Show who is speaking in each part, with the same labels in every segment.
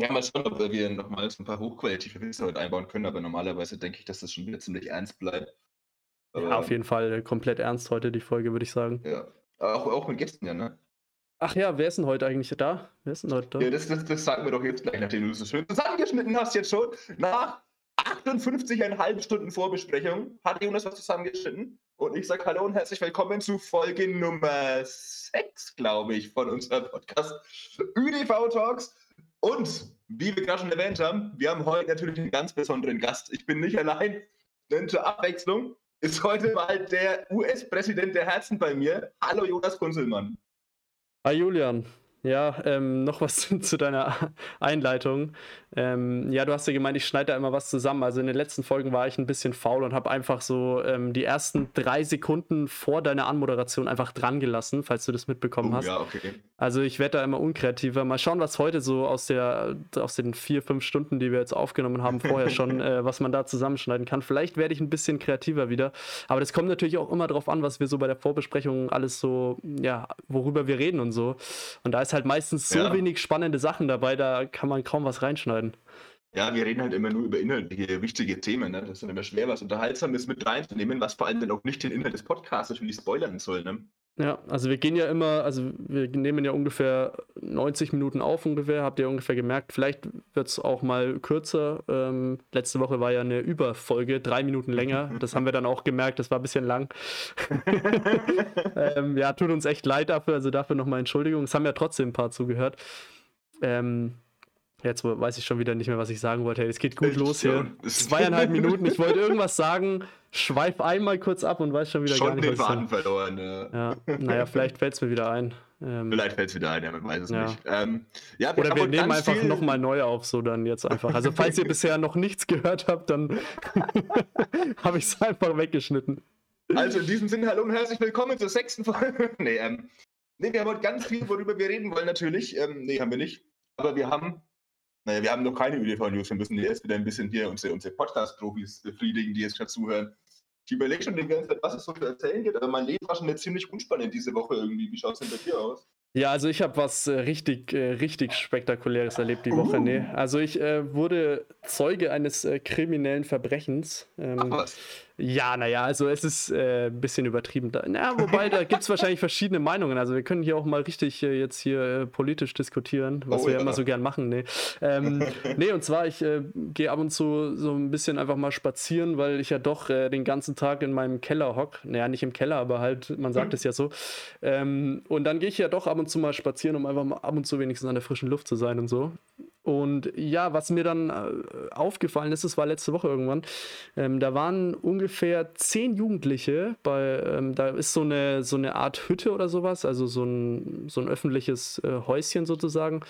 Speaker 1: Ja, mal schauen, ob wir nochmal so ein paar hochqualitative Witze heute einbauen können, aber normalerweise denke ich, dass das schon wieder ziemlich ernst bleibt.
Speaker 2: Aber, ja, auf jeden Fall komplett ernst heute die Folge, würde ich sagen.
Speaker 1: Ja, auch, auch mit Gästen, ja, ne?
Speaker 2: Ach ja, wer ist denn heute eigentlich da? Wer ist denn heute da?
Speaker 1: Ja, das, das, das sagen wir doch jetzt gleich, nachdem du so schön zusammengeschnitten hast jetzt schon. Nach 58,5 Stunden Vorbesprechung hat Jonas was zusammengeschnitten. Und ich sage Hallo und herzlich willkommen zu Folge Nummer 6, glaube ich, von unserem Podcast ÜDV Talks. Und wie wir gerade schon erwähnt haben, wir haben heute natürlich einen ganz besonderen Gast. Ich bin nicht allein, denn zur Abwechslung ist heute mal der US-Präsident der Herzen bei mir. Hallo Jonas Kunzelmann.
Speaker 2: Hi Julian. Ja, ähm, noch was zu deiner Einleitung. Ähm, ja, du hast ja gemeint, ich schneide da immer was zusammen. Also in den letzten Folgen war ich ein bisschen faul und habe einfach so ähm, die ersten drei Sekunden vor deiner Anmoderation einfach dran gelassen, falls du das mitbekommen oh, hast. Ja, okay. Also ich werde da immer unkreativer. Mal schauen, was heute so aus, der, aus den vier, fünf Stunden, die wir jetzt aufgenommen haben, vorher schon, äh, was man da zusammenschneiden kann. Vielleicht werde ich ein bisschen kreativer wieder. Aber das kommt natürlich auch immer darauf an, was wir so bei der Vorbesprechung alles so, ja, worüber wir reden und so. Und da ist halt meistens so ja. wenig spannende Sachen dabei, da kann man kaum was reinschneiden schneiden.
Speaker 1: Ja, wir reden halt immer nur über inhaltliche, wichtige Themen. Ne? Das ist dann immer schwer, was Unterhaltsames mit reinzunehmen, was vor allem dann auch nicht den Inhalt des Podcasts natürlich spoilern soll. Ne?
Speaker 2: Ja, also wir gehen ja immer, also wir nehmen ja ungefähr 90 Minuten auf ungefähr, habt ihr ungefähr gemerkt. Vielleicht wird es auch mal kürzer. Ähm, letzte Woche war ja eine Überfolge, drei Minuten länger. Das haben wir dann auch gemerkt, das war ein bisschen lang. ähm, ja, tut uns echt leid dafür, also dafür nochmal Entschuldigung. Es haben ja trotzdem ein paar zugehört. Ähm, Jetzt weiß ich schon wieder nicht mehr, was ich sagen wollte. Es geht gut ich los hier. Zweieinhalb Minuten. Ich wollte irgendwas sagen, schweif einmal kurz ab und weiß schon wieder schon gar nicht, den was Faden verloren. Ja. ja. Naja, vielleicht fällt es mir wieder ein.
Speaker 1: Ähm, vielleicht fällt es wieder ein, ja, man weiß es ja. nicht. Ähm,
Speaker 2: ja, Oder wir nehmen einfach viel... nochmal neu auf, so dann jetzt einfach. Also falls ihr bisher noch nichts gehört habt, dann habe ich es einfach weggeschnitten.
Speaker 1: Also in diesem Sinne, hallo und herzlich willkommen zur sechsten Folge. nee, ähm, nee, wir haben heute ganz viel, worüber wir reden wollen natürlich. Ähm, nee, haben wir nicht. Aber wir haben naja, wir haben noch keine ÖDV-News. Wir müssen jetzt wieder ein bisschen hier unsere, unsere Podcast-Profis befriedigen, die jetzt gerade zuhören. Ich überlege schon die ganze Zeit, was es so zu erzählen gibt, aber mein Leben war schon ziemlich unspannend diese Woche irgendwie. Wie schaut es denn bei dir aus?
Speaker 2: Ja, also ich habe was äh, richtig, äh, richtig Spektakuläres erlebt die Woche. Uh. Nee. Also ich äh, wurde Zeuge eines äh, kriminellen Verbrechens. Ähm, Ach was? Ja, naja, also es ist äh, ein bisschen übertrieben. Da, na, wobei, da gibt es wahrscheinlich verschiedene Meinungen. Also wir können hier auch mal richtig äh, jetzt hier äh, politisch diskutieren, was oh, wir ja immer so gern machen. Nee, ähm, nee und zwar, ich äh, gehe ab und zu so ein bisschen einfach mal spazieren, weil ich ja doch äh, den ganzen Tag in meinem Keller hock. Naja, nicht im Keller, aber halt, man sagt mhm. es ja so. Ähm, und dann gehe ich ja doch ab und zu mal spazieren, um einfach mal ab und zu wenigstens an der frischen Luft zu sein und so. Und ja, was mir dann äh, aufgefallen ist, es war letzte Woche irgendwann, ähm, da waren ungefähr zehn Jugendliche bei, ähm, da ist so eine, so eine Art Hütte oder sowas, also so ein, so ein öffentliches äh, Häuschen sozusagen.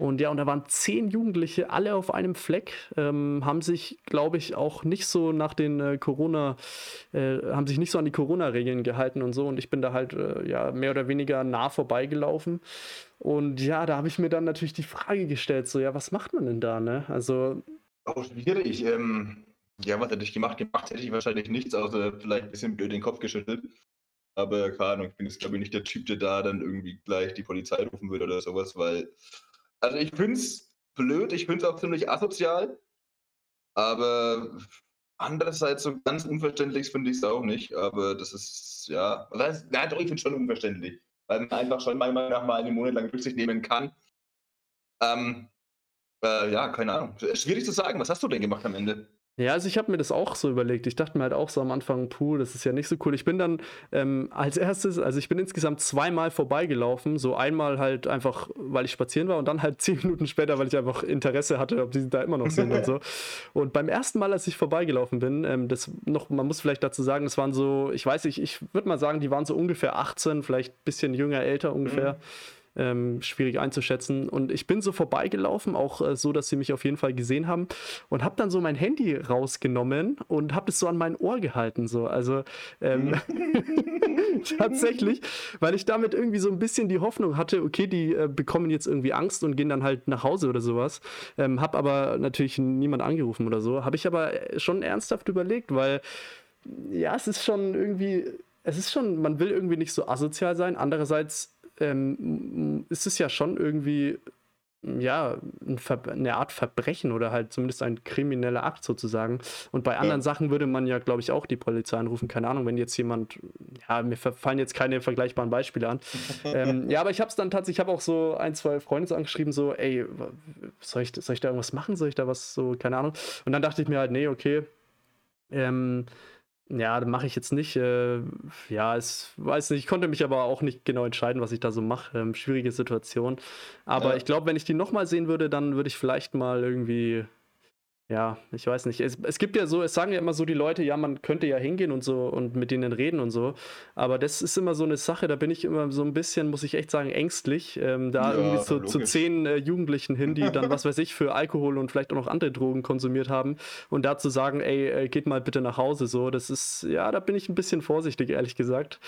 Speaker 2: Und ja, und da waren zehn Jugendliche, alle auf einem Fleck, ähm, haben sich, glaube ich, auch nicht so nach den äh, Corona, äh, haben sich nicht so an die Corona-Regeln gehalten und so. Und ich bin da halt äh, ja mehr oder weniger nah vorbeigelaufen. Und ja, da habe ich mir dann natürlich die Frage gestellt, so, ja, was macht man denn da, ne? Also.
Speaker 1: Auch schwierig. Ähm, ja, was hätte ich gemacht? Gemacht hätte ich wahrscheinlich nichts, außer vielleicht ein bisschen blöd den Kopf geschüttelt. Aber keine Ahnung, ich bin jetzt, glaube ich, nicht der Typ, der da dann irgendwie gleich die Polizei rufen würde oder sowas, weil also ich finde es blöd, ich finde es auch ziemlich asozial, aber andererseits so ganz unverständlich finde ich es auch nicht. Aber das ist, ja, was heißt, ja doch, ich finde es schon unverständlich, weil man einfach schon meiner Meinung nach mal einen Monat lang Rücksicht nehmen kann. Ähm, äh, ja, keine Ahnung. Schwierig zu sagen. Was hast du denn gemacht am Ende?
Speaker 2: Ja, also ich habe mir das auch so überlegt. Ich dachte mir halt auch so am Anfang, puh, das ist ja nicht so cool. Ich bin dann ähm, als erstes, also ich bin insgesamt zweimal vorbeigelaufen. So einmal halt einfach, weil ich spazieren war und dann halt zehn Minuten später, weil ich einfach Interesse hatte, ob die da immer noch sind und so. Und beim ersten Mal, als ich vorbeigelaufen bin, ähm, das noch, man muss vielleicht dazu sagen, es waren so, ich weiß nicht, ich würde mal sagen, die waren so ungefähr 18, vielleicht ein bisschen jünger, älter ungefähr. Mhm ähm, schwierig einzuschätzen. Und ich bin so vorbeigelaufen, auch äh, so, dass sie mich auf jeden Fall gesehen haben und habe dann so mein Handy rausgenommen und habe es so an mein Ohr gehalten. So. Also ähm, tatsächlich, weil ich damit irgendwie so ein bisschen die Hoffnung hatte, okay, die äh, bekommen jetzt irgendwie Angst und gehen dann halt nach Hause oder sowas. Ähm, habe aber natürlich niemand angerufen oder so. Habe ich aber schon ernsthaft überlegt, weil ja, es ist schon irgendwie, es ist schon, man will irgendwie nicht so asozial sein. Andererseits ähm, ist es ja schon irgendwie ja, eine Art Verbrechen oder halt zumindest ein krimineller Akt sozusagen. Und bei anderen ja. Sachen würde man ja, glaube ich, auch die Polizei anrufen. Keine Ahnung, wenn jetzt jemand, ja, mir fallen jetzt keine vergleichbaren Beispiele an. ähm, ja, aber ich habe es dann tatsächlich, ich habe auch so ein, zwei Freunde so angeschrieben, so, ey, soll ich, soll ich da irgendwas machen? Soll ich da was so, keine Ahnung. Und dann dachte ich mir halt, nee, okay. Ähm, ja, mache ich jetzt nicht. Äh, ja, es weiß nicht. Ich konnte mich aber auch nicht genau entscheiden, was ich da so mache. Ähm, schwierige Situation. Aber ja. ich glaube, wenn ich die nochmal sehen würde, dann würde ich vielleicht mal irgendwie ja, ich weiß nicht. Es, es, gibt ja so, es sagen ja immer so die Leute, ja, man könnte ja hingehen und so und mit denen reden und so. Aber das ist immer so eine Sache, da bin ich immer so ein bisschen, muss ich echt sagen, ängstlich, ähm, da ja, irgendwie zu, zu zehn äh, Jugendlichen hin, die dann, was weiß ich, für Alkohol und vielleicht auch noch andere Drogen konsumiert haben und da zu sagen, ey, äh, geht mal bitte nach Hause, so, das ist, ja, da bin ich ein bisschen vorsichtig, ehrlich gesagt.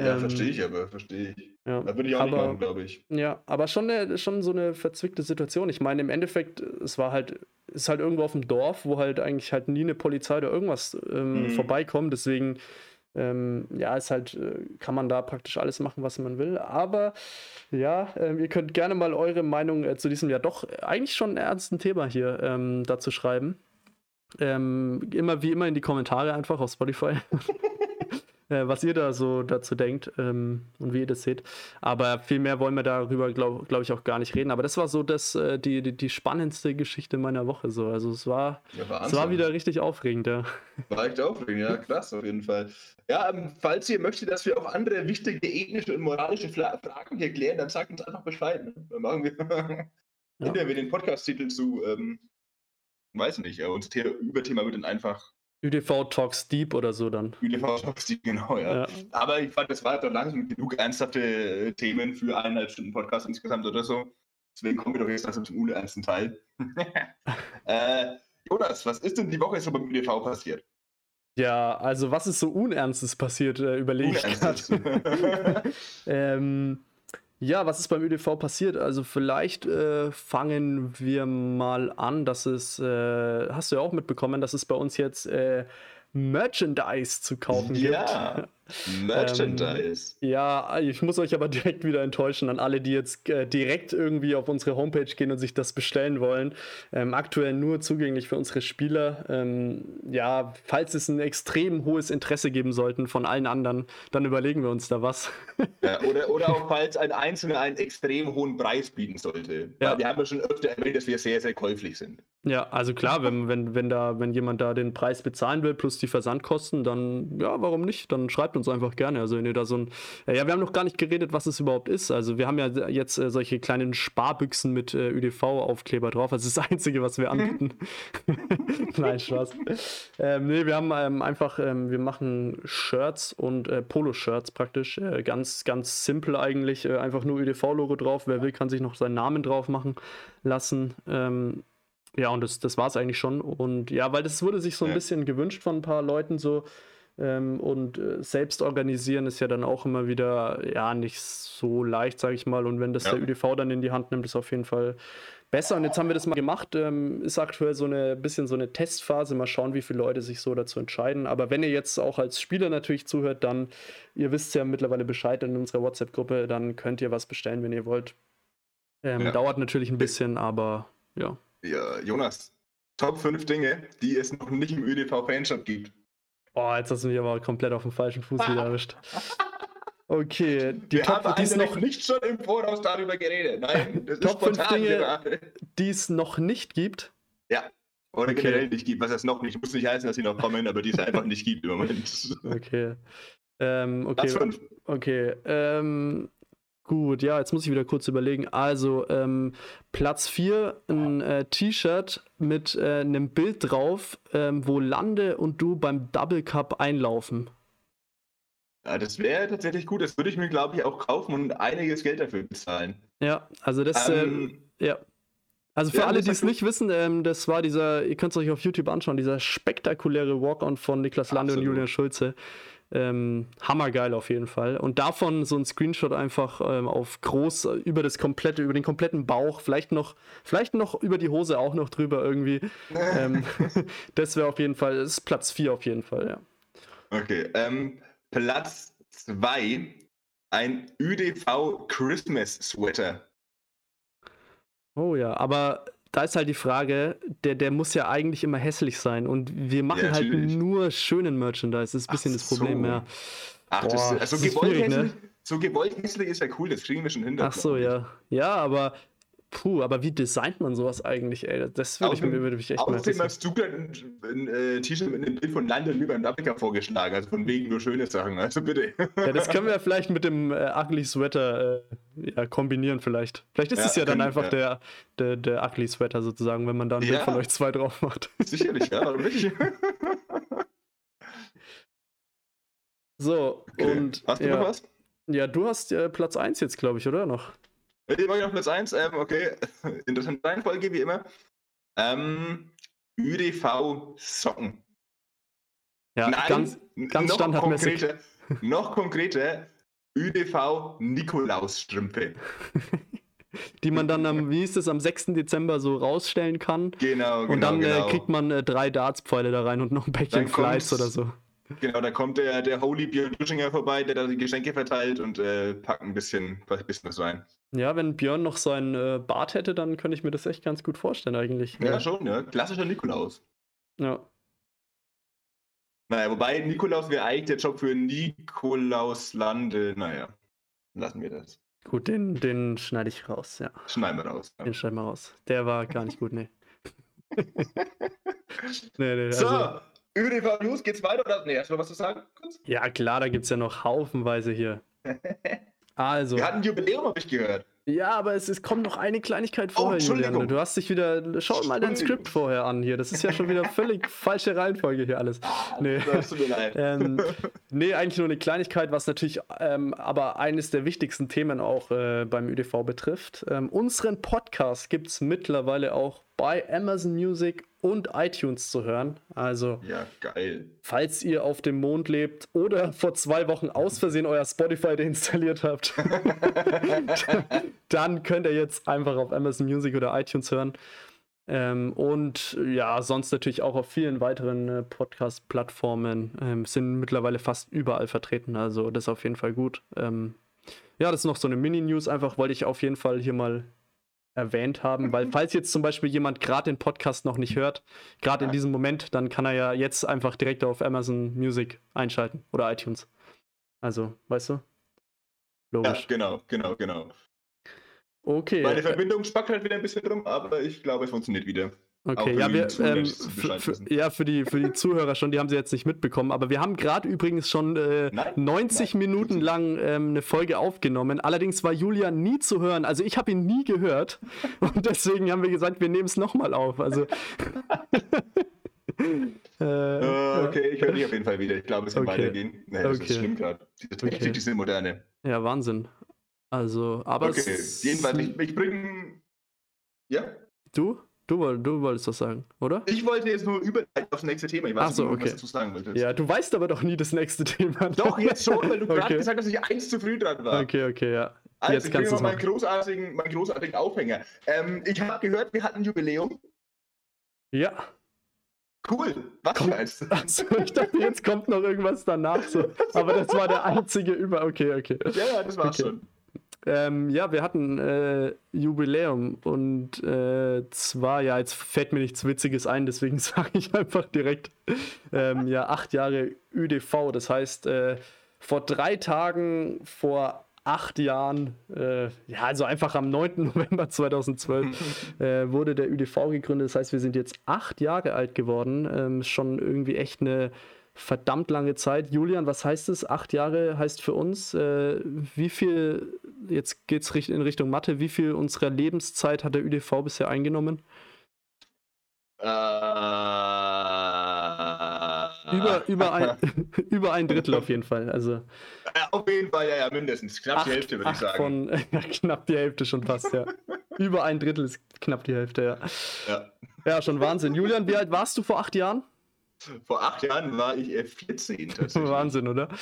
Speaker 1: Ja, ähm, verstehe ich aber, verstehe ich. Ja, da würde ich auch aber, nicht machen, glaube ich.
Speaker 2: Ja, aber schon, eine, schon so eine verzwickte Situation. Ich meine, im Endeffekt, es war halt, ist halt irgendwo auf dem Dorf, wo halt eigentlich halt nie eine Polizei oder irgendwas ähm, mhm. vorbeikommt. Deswegen, ähm, ja, ist halt, äh, kann man da praktisch alles machen, was man will. Aber ja, äh, ihr könnt gerne mal eure Meinung äh, zu diesem ja doch eigentlich schon ernsten Thema hier ähm, dazu schreiben. Ähm, immer wie immer in die Kommentare einfach auf Spotify. äh, was ihr da so dazu denkt ähm, und wie ihr das seht. Aber viel mehr wollen wir darüber, glaube glaub ich, auch gar nicht reden. Aber das war so das, äh, die, die, die, spannendste Geschichte meiner Woche. So. Also es war, ja, es war wieder richtig aufregend, ja.
Speaker 1: War echt aufregend, ja, krass auf jeden Fall. Ja, ähm, falls ihr möchtet, dass wir auch andere wichtige ethische und moralische Fragen hier klären, dann sagt uns einfach Bescheid. Ne? Dann machen wir, ja. wir den Podcast-Titel zu, ähm, weiß nicht, unser Überthema wird dann einfach
Speaker 2: ÖDV Talks Deep oder so dann.
Speaker 1: ÖDV Talks Deep, genau, ja. ja. Aber ich fand, das war doch langsam genug ernsthafte äh, Themen für eineinhalb Stunden Podcast insgesamt oder so. Deswegen kommen wir doch jetzt langsam zum unernsten Teil. äh, Jonas, was ist denn die Woche so beim ÖDV passiert?
Speaker 2: Ja, also was ist so Unernstes passiert, äh, überlege ich gerade. ähm, ja, was ist beim ÖDV passiert? Also vielleicht äh, fangen wir mal an, dass es, äh, hast du ja auch mitbekommen, dass es bei uns jetzt äh, Merchandise zu kaufen ja. gibt.
Speaker 1: Merchandise.
Speaker 2: Ähm, ja, ich muss euch aber direkt wieder enttäuschen an alle, die jetzt äh, direkt irgendwie auf unsere Homepage gehen und sich das bestellen wollen. Ähm, aktuell nur zugänglich für unsere Spieler. Ähm, ja, falls es ein extrem hohes Interesse geben sollten von allen anderen, dann überlegen wir uns da was.
Speaker 1: Ja, oder, oder auch falls ein Einzelner einen extrem hohen Preis bieten sollte. Ja. Wir haben ja schon öfter erwähnt, dass wir sehr, sehr käuflich sind.
Speaker 2: Ja, also klar, wenn, wenn, wenn, da, wenn jemand da den Preis bezahlen will plus die Versandkosten, dann ja, warum nicht? Dann schreibt uns einfach gerne. Also wenn ihr da so ein. Ja, wir haben noch gar nicht geredet, was es überhaupt ist. Also wir haben ja jetzt äh, solche kleinen Sparbüchsen mit äh, ÖDV-Aufkleber drauf. Das ist das Einzige, was wir anbieten. Nein, Spaß. Ähm, nee, wir haben ähm, einfach, ähm, wir machen Shirts und äh, Polo-Shirts praktisch. Äh, ganz, ganz simpel eigentlich. Äh, einfach nur ÖDV-Logo drauf. Wer will, kann sich noch seinen Namen drauf machen lassen. Ähm, ja, und das, das war es eigentlich schon. Und ja, weil das wurde sich so ein bisschen gewünscht von ein paar Leuten so. Ähm, und äh, selbst organisieren ist ja dann auch immer wieder, ja, nicht so leicht, sage ich mal. Und wenn das ja. der ÖDV dann in die Hand nimmt, ist auf jeden Fall besser. Und jetzt haben wir das mal gemacht. Ähm, ist aktuell so eine bisschen so eine Testphase. Mal schauen, wie viele Leute sich so dazu entscheiden. Aber wenn ihr jetzt auch als Spieler natürlich zuhört, dann, ihr wisst ja mittlerweile Bescheid in unserer WhatsApp-Gruppe, dann könnt ihr was bestellen, wenn ihr wollt. Ähm, ja. Dauert natürlich ein bisschen, aber ja.
Speaker 1: Ja, Jonas, Top 5 Dinge, die es noch nicht im ÖDV-Fanshop gibt.
Speaker 2: Oh, jetzt hast du mich aber komplett auf dem falschen Fuß wieder erwischt. Okay,
Speaker 1: die Wir Top, haben die noch nicht schon im Voraus darüber geredet. Nein,
Speaker 2: das Top ist 5 Dinge, gerade. die es noch nicht gibt.
Speaker 1: Ja. Oder okay. generell nicht gibt, was es noch nicht, muss nicht heißen, dass sie noch kommen, aber die es einfach nicht gibt im Moment.
Speaker 2: Okay. Ähm, okay. Das fünf. Okay. Ähm, Gut, ja, jetzt muss ich wieder kurz überlegen. Also, ähm, Platz 4, ein äh, T-Shirt mit äh, einem Bild drauf, ähm, wo Lande und du beim Double Cup einlaufen.
Speaker 1: Ja, das wäre tatsächlich gut. Das würde ich mir, glaube ich, auch kaufen und einiges Geld dafür bezahlen.
Speaker 2: Ja, also das, ähm, ähm ja. Also für ja, alle, die es nicht wissen, ähm, das war dieser, ihr könnt es euch auf YouTube anschauen, dieser spektakuläre Walk-On von Niklas Lande Absolut. und Julian Schulze. Ähm, hammergeil auf jeden Fall. Und davon so ein Screenshot einfach ähm, auf groß über das komplette, über den kompletten Bauch, vielleicht noch, vielleicht noch über die Hose auch noch drüber irgendwie. ähm, das wäre auf jeden Fall, das ist Platz 4 auf jeden Fall, ja.
Speaker 1: Okay. Ähm, Platz 2, ein ÜDV Christmas Sweater.
Speaker 2: Oh ja, aber da ist halt die Frage, der, der muss ja eigentlich immer hässlich sein und wir machen ja, halt nur schönen Merchandise. Das ist ein bisschen Ach das Problem, so. ja.
Speaker 1: Ach, Boah, das, also das ist gewollt, ne? so gewollt hässlich ist ja cool, das kriegen wir schon hin.
Speaker 2: Ach so, ja. Ja, aber Puh, aber wie designt man sowas eigentlich, ey? Das würde ich mir würde
Speaker 1: ich echt mal Außerdem hast du gerade ein, ein äh, T-Shirt mit einem Bild von London über in Afrika vorgeschlagen, also von wegen nur schöne Sachen, also bitte.
Speaker 2: Ja, das können wir vielleicht mit dem äh, Ugly Sweater äh, ja, kombinieren vielleicht. Vielleicht ist ja, es ja dann einfach. Der, der, der Ugly Sweater sozusagen, wenn man da ein Bild von euch zwei drauf macht.
Speaker 1: Sicherlich, ja, warum nicht?
Speaker 2: so, okay. und...
Speaker 1: Hast du noch was?
Speaker 2: Ja, du hast äh, Platz 1 jetzt, glaube ich, oder noch?
Speaker 1: Ich mache noch Platz 1. Ähm, okay, interessante Reihenfolge wie immer. Ähm, ÖDV Socken.
Speaker 2: Ja, Nein, ganz, ganz standardmäßig. Konkreter,
Speaker 1: noch konkreter, ÖDV Nikolausstrümpfe.
Speaker 2: die man dann am, wie ist es, am 6. Dezember so rausstellen kann.
Speaker 1: Genau,
Speaker 2: genau. Und dann genau. Äh, kriegt man äh, drei Dartspfeile da rein und noch ein Päckchen Fleisch oder so.
Speaker 1: Genau, da kommt der, der Holy Björn Duschinger vorbei, der da die Geschenke verteilt und äh, packt ein bisschen, ein bisschen was rein.
Speaker 2: Ja, wenn Björn noch seinen äh, Bart hätte, dann könnte ich mir das echt ganz gut vorstellen eigentlich.
Speaker 1: Ja, ja. schon, ja. Klassischer Nikolaus.
Speaker 2: Ja.
Speaker 1: Naja, wobei Nikolaus wäre eigentlich der Job für Nikolaus Lande. Naja, lassen wir das.
Speaker 2: Gut, den, den schneide ich raus, ja.
Speaker 1: Schneiden wir raus.
Speaker 2: Ja. Den schneiden wir raus. Der war gar nicht gut, nee.
Speaker 1: nee, nee so, also... ÖDV News, geht's weiter oder? Nee, hast du was zu sagen?
Speaker 2: Kurz? Ja, klar, da gibt's ja noch haufenweise hier. Also.
Speaker 1: Wir hatten Jubiläum, habe ich gehört.
Speaker 2: Ja, aber es, es kommt noch eine Kleinigkeit vorher, oh, Julian. Du hast dich wieder. Schau mal dein Skript vorher an hier. Das ist ja schon wieder völlig falsche Reihenfolge hier alles. Nee. Das tut mir leid. Ähm, nee, eigentlich nur eine Kleinigkeit, was natürlich ähm, aber eines der wichtigsten Themen auch äh, beim ÖDV betrifft. Ähm, unseren Podcast gibt es mittlerweile auch bei Amazon Music und iTunes zu hören. Also,
Speaker 1: ja, geil.
Speaker 2: Falls ihr auf dem Mond lebt oder vor zwei Wochen aus Versehen euer Spotify deinstalliert habt, dann könnt ihr jetzt einfach auf Amazon Music oder iTunes hören. Ähm, und ja, sonst natürlich auch auf vielen weiteren äh, Podcast-Plattformen ähm, sind mittlerweile fast überall vertreten. Also, das ist auf jeden Fall gut. Ähm, ja, das ist noch so eine Mini-News. Einfach wollte ich auf jeden Fall hier mal erwähnt haben, weil falls jetzt zum Beispiel jemand gerade den Podcast noch nicht hört, gerade in diesem Moment, dann kann er ja jetzt einfach direkt auf Amazon Music einschalten oder iTunes. Also, weißt du?
Speaker 1: Logisch. Ja, genau, genau, genau.
Speaker 2: Okay.
Speaker 1: Meine Verbindung spackt halt wieder ein bisschen drum, aber ich glaube, es funktioniert wieder.
Speaker 2: Okay, ja, wir, ähm, für, ja, für die, für die Zuhörer schon, die haben sie jetzt nicht mitbekommen, aber wir haben gerade übrigens schon äh, nein, 90 nein, Minuten lang ähm, eine Folge aufgenommen. Allerdings war Julian nie zu hören, also ich habe ihn nie gehört und deswegen haben wir gesagt, wir nehmen es nochmal auf. Also.
Speaker 1: äh, uh, okay, ich höre dich auf jeden Fall wieder. Ich glaube, es kann okay. weitergehen. Nee, das okay. ist schlimm gerade. Diese Technik, diese moderne.
Speaker 2: Ja, Wahnsinn. Also, aber.
Speaker 1: Okay, jedenfalls, ich, ich bringe. Ja?
Speaker 2: Du? Du, du wolltest das sagen, oder?
Speaker 1: Ich wollte jetzt nur überleiten aufs nächste Thema. Ich weiß
Speaker 2: Ach so,
Speaker 1: nicht,
Speaker 2: okay. was du sagen wolltest. Ja, du weißt aber doch nie das nächste Thema.
Speaker 1: Doch, jetzt schon, weil du okay. gerade gesagt hast, dass ich eins zu früh dran war.
Speaker 2: Okay, okay, ja.
Speaker 1: Also, jetzt ich kannst du meinen großartigen, meinen großartigen Aufhänger. Ähm, ich habe gehört, wir hatten ein Jubiläum.
Speaker 2: Ja.
Speaker 1: Cool. Was Komm,
Speaker 2: meinst du? Achso, ich dachte, jetzt kommt noch irgendwas danach. So. Aber das war der einzige Über. Okay, okay.
Speaker 1: Ja, ja, das war's okay. schon.
Speaker 2: Ähm, ja, wir hatten äh, Jubiläum und äh, zwar, ja, jetzt fällt mir nichts Witziges ein, deswegen sage ich einfach direkt, ähm, ja, acht Jahre ÜDV. Das heißt, äh, vor drei Tagen, vor acht Jahren, äh, ja, also einfach am 9. November 2012 äh, wurde der ÜDV gegründet. Das heißt, wir sind jetzt acht Jahre alt geworden. Ähm, schon irgendwie echt eine verdammt lange Zeit. Julian, was heißt es? Acht Jahre heißt für uns, äh, wie viel, jetzt geht es in Richtung Mathe, wie viel unserer Lebenszeit hat der ÜDV bisher eingenommen?
Speaker 1: Äh,
Speaker 2: über, über, ein, über ein Drittel auf jeden Fall. Also,
Speaker 1: ja, auf jeden Fall, ja, ja, mindestens. Knapp acht, die Hälfte, würde ich sagen.
Speaker 2: Von, ja, knapp die Hälfte schon fast, ja. über ein Drittel ist knapp die Hälfte, ja.
Speaker 1: Ja,
Speaker 2: ja schon Wahnsinn. Julian, wie alt warst du vor acht Jahren?
Speaker 1: Vor acht Jahren war ich 14
Speaker 2: tatsächlich. Wahnsinn, oder?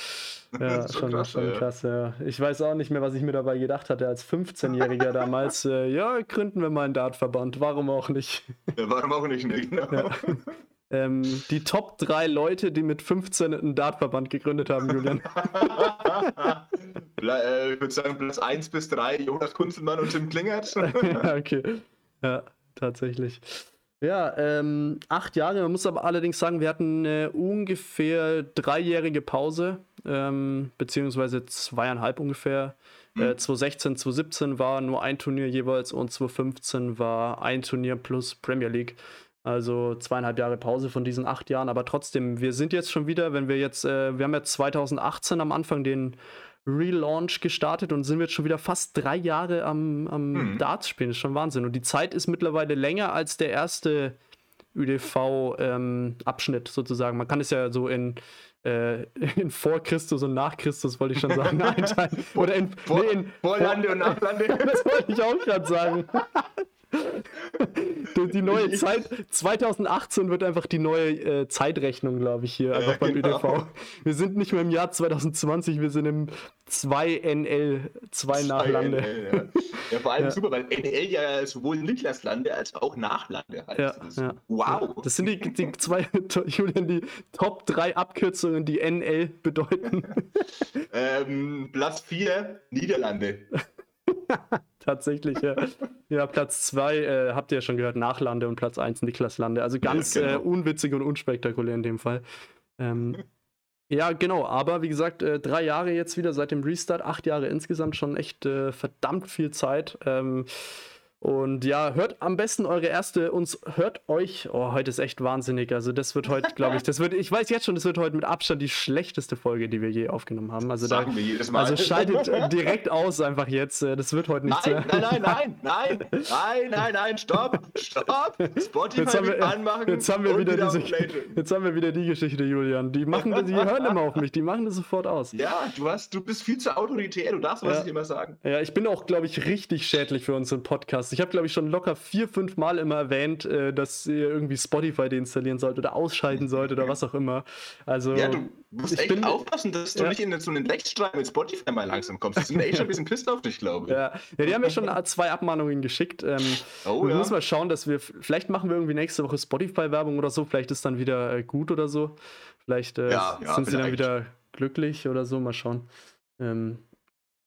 Speaker 2: Ja, schon, krass, schon ja. krass, ja. Ich weiß auch nicht mehr, was ich mir dabei gedacht hatte als 15-Jähriger damals. Äh, ja, gründen wir mal einen Dartverband, warum auch nicht?
Speaker 1: Ja, warum auch nicht, ne? genau. Ja.
Speaker 2: Ähm, die Top 3 Leute, die mit 15 einen Dartverband gegründet haben, Julian.
Speaker 1: Äh, ich würde sagen, Platz 1 bis 3, Jonas Kunzelmann und Tim Klingert.
Speaker 2: ja, okay. Ja, tatsächlich. Ja, ähm, acht Jahre. Man muss aber allerdings sagen, wir hatten eine ungefähr dreijährige Pause, ähm, beziehungsweise zweieinhalb ungefähr. Mhm. Äh, 2016, 2017 war nur ein Turnier jeweils und 2015 war ein Turnier plus Premier League. Also zweieinhalb Jahre Pause von diesen acht Jahren. Aber trotzdem, wir sind jetzt schon wieder, wenn wir jetzt, äh, wir haben ja 2018 am Anfang den Relaunch gestartet und sind jetzt schon wieder fast drei Jahre am, am mhm. Darts spielen. Das ist schon Wahnsinn. Und die Zeit ist mittlerweile länger als der erste ÖDV-Abschnitt ähm, sozusagen. Man kann es ja so in, äh, in vor Christus und nach Christus, wollte ich schon sagen, einteilen. Oder in,
Speaker 1: vor, nee, in Vorlande und Nachlande.
Speaker 2: das wollte ich auch gerade sagen. Die, neue Zeit, 2018 wird einfach die neue äh, Zeitrechnung, glaube ich, hier, einfach ja, beim genau. ÖDV. Wir sind nicht mehr im Jahr 2020, wir sind im 2NL, 2 Nachlande.
Speaker 1: Ja. ja. vor allem ja. super, weil NL ja sowohl Niklaslande als auch Nachlande heißt.
Speaker 2: Ja. Wow. Das sind die, die zwei, Julian, die Top 3 Abkürzungen, die NL bedeuten.
Speaker 1: ähm, Platz 4, Niederlande.
Speaker 2: Tatsächlich, ja. ja Platz 2 äh, habt ihr ja schon gehört, Nachlande und Platz 1 Niklas Lande. Also ganz ja, genau. äh, unwitzig und unspektakulär in dem Fall. Ähm, ja, genau, aber wie gesagt, äh, drei Jahre jetzt wieder seit dem Restart, acht Jahre insgesamt, schon echt äh, verdammt viel Zeit. Ähm, und ja, hört am besten eure erste uns, hört euch. Oh, heute ist echt wahnsinnig. Also, das wird heute, glaube ich, das wird, ich weiß jetzt schon, das wird heute mit Abstand die schlechteste Folge, die wir je aufgenommen haben. Also,
Speaker 1: da,
Speaker 2: also schaltet äh, direkt aus einfach jetzt. Äh, das wird heute nichts
Speaker 1: nein. Nein, nein, nein, nein, nein, nein, nein, stopp, stopp. Spotify
Speaker 2: jetzt haben wir,
Speaker 1: anmachen.
Speaker 2: Jetzt haben wir wieder, wieder diese, jetzt haben wir wieder die Geschichte, Julian. Die machen, das, die hören immer auf mich, die machen das sofort aus.
Speaker 1: Ja, du hast, du bist viel zu autoritär, du darfst, was ja. ich immer sagen.
Speaker 2: Ja, ich bin auch, glaube ich, richtig schädlich für unseren Podcast Podcast. Ich habe, glaube ich, schon locker vier, fünf Mal immer erwähnt, äh, dass ihr irgendwie Spotify deinstallieren sollt oder ausschalten sollt oder was auch immer. Also,
Speaker 1: ja, du musst echt bin, aufpassen, dass du ja. nicht in so einen Rechtsstreit mit Spotify mal langsam kommst. Die sind echt schon ein bisschen pisst auf dich, glaube ich.
Speaker 2: Ja. ja, die haben mir schon zwei Abmahnungen geschickt. Ähm, oh, wir ja. müssen mal schauen, dass wir, vielleicht machen wir irgendwie nächste Woche Spotify-Werbung oder so. Vielleicht ist dann wieder äh, gut oder so. Vielleicht äh, ja, sind vielleicht. sie dann wieder glücklich oder so. Mal schauen. Ähm,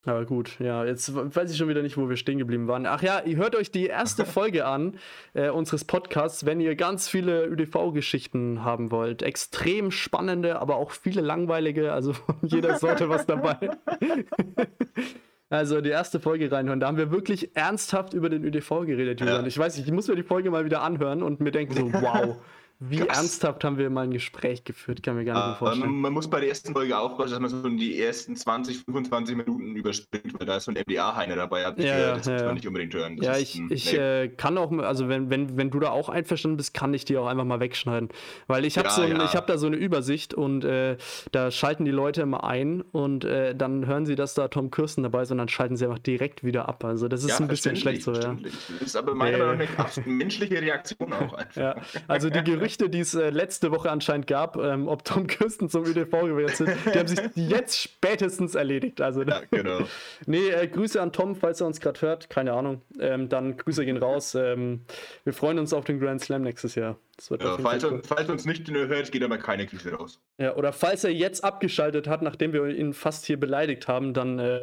Speaker 2: aber gut, ja, jetzt weiß ich schon wieder nicht, wo wir stehen geblieben waren. Ach ja, ihr hört euch die erste Folge an äh, unseres Podcasts, wenn ihr ganz viele ÖDV-Geschichten haben wollt. Extrem spannende, aber auch viele langweilige, also von jeder Sorte was dabei. also die erste Folge reinhören. Da haben wir wirklich ernsthaft über den ÖDV geredet, Julian. Ja. Ich weiß nicht, ich muss mir die Folge mal wieder anhören und mir denken so, wow. Wie Krass. ernsthaft haben wir mal ein Gespräch geführt, kann mir gar nicht uh, vorstellen.
Speaker 1: Man, man, muss bei der ersten Folge aufpassen, dass man so die ersten 20, 25 Minuten überspringt, weil da ist so ein MDA-Heiner dabei. Hat.
Speaker 2: Ja, ja, das
Speaker 1: ja, muss man nicht unbedingt hören.
Speaker 2: Das ja, ich, ein, ich nee. äh, kann auch, also wenn, wenn, wenn du da auch einverstanden bist, kann ich die auch einfach mal wegschneiden. Weil ich habe ja, so ein, hab da so eine Übersicht und äh, da schalten die Leute immer ein und äh, dann hören sie, dass da Tom Kirsten dabei ist und dann schalten sie einfach direkt wieder ab. Also das ist ein bisschen schlecht so, ja.
Speaker 1: Das ist aber meiner Meinung nach eine menschliche Reaktion auch einfach.
Speaker 2: Ja, also die Gerüchte, die es äh, letzte Woche anscheinend gab, ähm, ob Tom Kirsten zum ÖDV gewählt sind, die haben sich jetzt spätestens erledigt. Also, ja, genau. nee, äh, Grüße an Tom, falls er uns gerade hört, keine Ahnung. Ähm, dann Grüße gehen raus. Ähm, wir freuen uns auf den Grand Slam nächstes Jahr.
Speaker 1: Ja, falls, er, falls uns nicht hört, geht aber keine Grüße raus.
Speaker 2: Ja, oder falls er jetzt abgeschaltet hat, nachdem wir ihn fast hier beleidigt haben, dann, äh,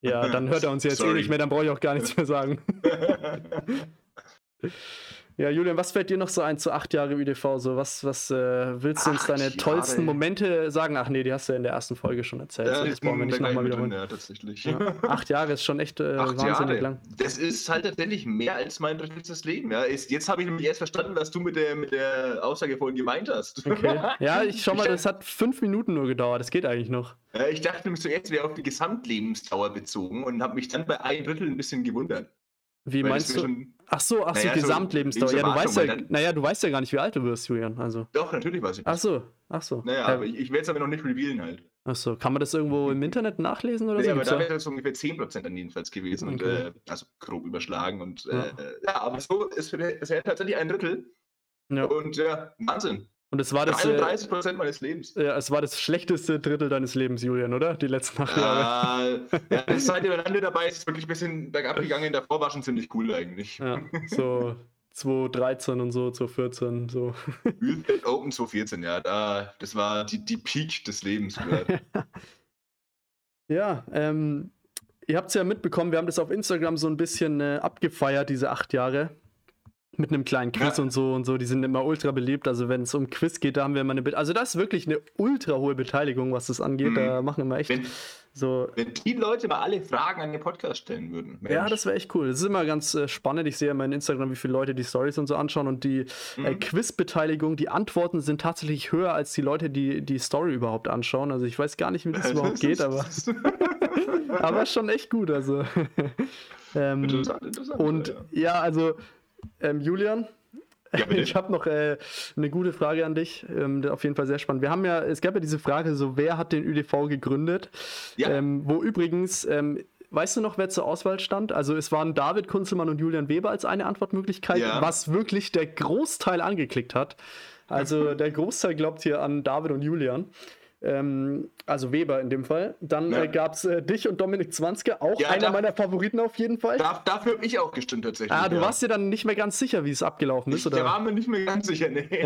Speaker 2: ja, dann hört er uns jetzt eh nicht mehr, dann brauche ich auch gar nichts mehr sagen. Ja, Julian, was fällt dir noch so ein zu acht Jahre ÜDV? So, was, was äh, willst du uns deine Jahre. tollsten Momente sagen? Ach nee, die hast du ja in der ersten Folge schon erzählt. Ja, so, das brauchen wir nicht nochmal wiederholen. Ja, tatsächlich. Ja, acht Jahre ist schon echt äh, wahnsinnig Jahre. lang.
Speaker 1: Das ist halt tatsächlich mehr als mein drittes Leben. Ja. Jetzt habe ich nämlich erst verstanden, was du mit der, mit der Aussage vorhin gemeint hast.
Speaker 2: Okay. Ja, ich schau mal, das hat fünf Minuten nur gedauert. Das geht eigentlich noch.
Speaker 1: Ich dachte nämlich zuerst, wäre auf die Gesamtlebensdauer bezogen und habe mich dann bei ein Drittel ein bisschen gewundert.
Speaker 2: Wie meinst du? ach so, ach so, naja, Gesamtlebensdauer. So ja, du weißt ja, naja, du weißt ja gar nicht, wie alt du wirst, Julian. Also.
Speaker 1: Doch, natürlich weiß ich
Speaker 2: das. Ach so, ach so.
Speaker 1: Naja, äh, aber ich, ich werde es aber noch nicht revealen halt.
Speaker 2: Ach so, kann man das irgendwo im Internet nachlesen oder
Speaker 1: ja,
Speaker 2: so?
Speaker 1: Ja, aber da wäre es ungefähr 10% dann jedenfalls gewesen. Okay. Und, äh, also grob überschlagen. Und ja, äh, ja aber so ist es wäre tatsächlich ein Drittel. Ja. Und ja, Wahnsinn.
Speaker 2: Und es war das.
Speaker 1: 31 Prozent meines Lebens.
Speaker 2: Ja, es war das schlechteste Drittel deines Lebens, Julian, oder? Die letzten acht Jahre.
Speaker 1: Äh, ja, das Zeit übereinander dabei ist wirklich ein bisschen bergab gegangen. Davor war schon ziemlich cool eigentlich.
Speaker 2: Ja, so 2013 und so, 2014, so.
Speaker 1: Open 2014, ja. Da, das war die, die Peak des Lebens.
Speaker 2: ja, ähm, ihr habt es ja mitbekommen, wir haben das auf Instagram so ein bisschen äh, abgefeiert, diese acht Jahre. Mit einem kleinen Quiz ja. und so und so. Die sind immer ultra beliebt. Also wenn es um Quiz geht, da haben wir immer eine. Be also das ist wirklich eine ultra hohe Beteiligung, was das angeht. Mhm. Da machen wir echt.
Speaker 1: Wenn, so. Wenn die Leute mal alle Fragen an den Podcast stellen würden.
Speaker 2: Mensch. Ja, das wäre echt cool. Das ist immer ganz äh, spannend. Ich sehe ja in Instagram, wie viele Leute die Stories und so anschauen und die äh, mhm. äh, Quiz-Beteiligung, die Antworten sind tatsächlich höher als die Leute, die die Story überhaupt anschauen. Also ich weiß gar nicht, wie das überhaupt geht, aber aber schon echt gut. Also ähm, interessant, interessant, und ja, ja also ähm, Julian, ja, ich habe noch äh, eine gute Frage an dich. Ähm, auf jeden Fall sehr spannend. Wir haben ja, es gab ja diese Frage, so wer hat den ÖDV gegründet? Ja. Ähm, wo übrigens, ähm, weißt du noch, wer zur Auswahl stand? Also es waren David Kunzelmann und Julian Weber als eine Antwortmöglichkeit, ja. was wirklich der Großteil angeklickt hat. Also der Großteil glaubt hier an David und Julian. Ähm, also Weber in dem Fall. Dann ja. äh, gab es äh, dich und Dominik Zwanzke, auch ja, einer da, meiner Favoriten auf jeden Fall.
Speaker 1: Da, dafür habe ich auch gestimmt tatsächlich.
Speaker 2: Ah, du ja. warst dir dann nicht mehr ganz sicher, wie es abgelaufen ist, ich, oder?
Speaker 1: Da war mir nicht mehr ganz sicher, nee.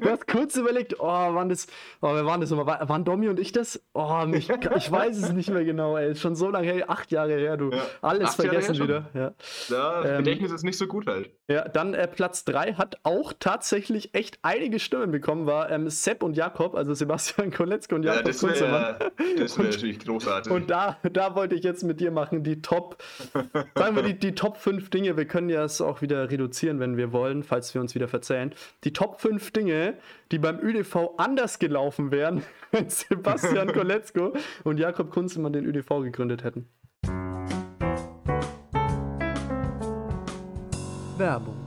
Speaker 2: Du hast kurz überlegt, oh, waren das, oh, wer waren das nochmal? War, waren Domi und ich das? Oh, mich, ich weiß es nicht mehr genau, ey. Ist schon so lange her, acht Jahre her, du. Alles acht vergessen wieder. Ja,
Speaker 1: das ähm, Gedächtnis ist nicht so gut halt.
Speaker 2: Ja, dann äh, Platz 3 hat auch tatsächlich echt einige Stimmen bekommen, war ähm, Sepp und Jakob, also Sebastian Koletzko und Jakob
Speaker 1: ja, Kunzelmann. Das wäre natürlich großartig.
Speaker 2: Und da, da wollte ich jetzt mit dir machen, die Top, sagen wir die, die Top 5 Dinge, wir können ja es auch wieder reduzieren, wenn wir wollen, falls wir uns wieder verzählen. Die Top 5 Dinge, die beim ÖDV anders gelaufen wären, wenn Sebastian Koletzko und Jakob Kunzelmann den ÖDV gegründet hätten.
Speaker 1: Werbung.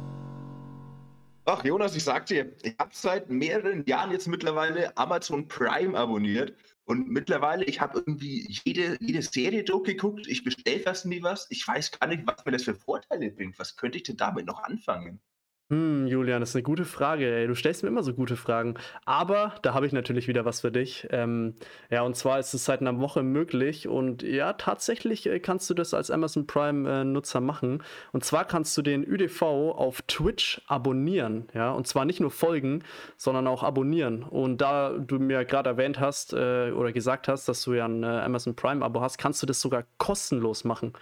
Speaker 1: Ach, Jonas, ich sag dir, ich habe seit mehreren Jahren jetzt mittlerweile Amazon Prime abonniert und mittlerweile, ich habe irgendwie jede, jede Serie durchgeguckt, ich bestelle fast nie was, ich weiß gar nicht, was mir das für Vorteile bringt. Was könnte ich denn damit noch anfangen?
Speaker 2: Hm, Julian, das ist eine gute Frage. Ey. Du stellst mir immer so gute Fragen. Aber da habe ich natürlich wieder was für dich. Ähm, ja, und zwar ist es seit einer Woche möglich. Und ja, tatsächlich äh, kannst du das als Amazon Prime-Nutzer äh, machen. Und zwar kannst du den ÜDV auf Twitch abonnieren. Ja, und zwar nicht nur folgen, sondern auch abonnieren. Und da du mir gerade erwähnt hast äh, oder gesagt hast, dass du ja ein äh, Amazon Prime-Abo hast, kannst du das sogar kostenlos machen.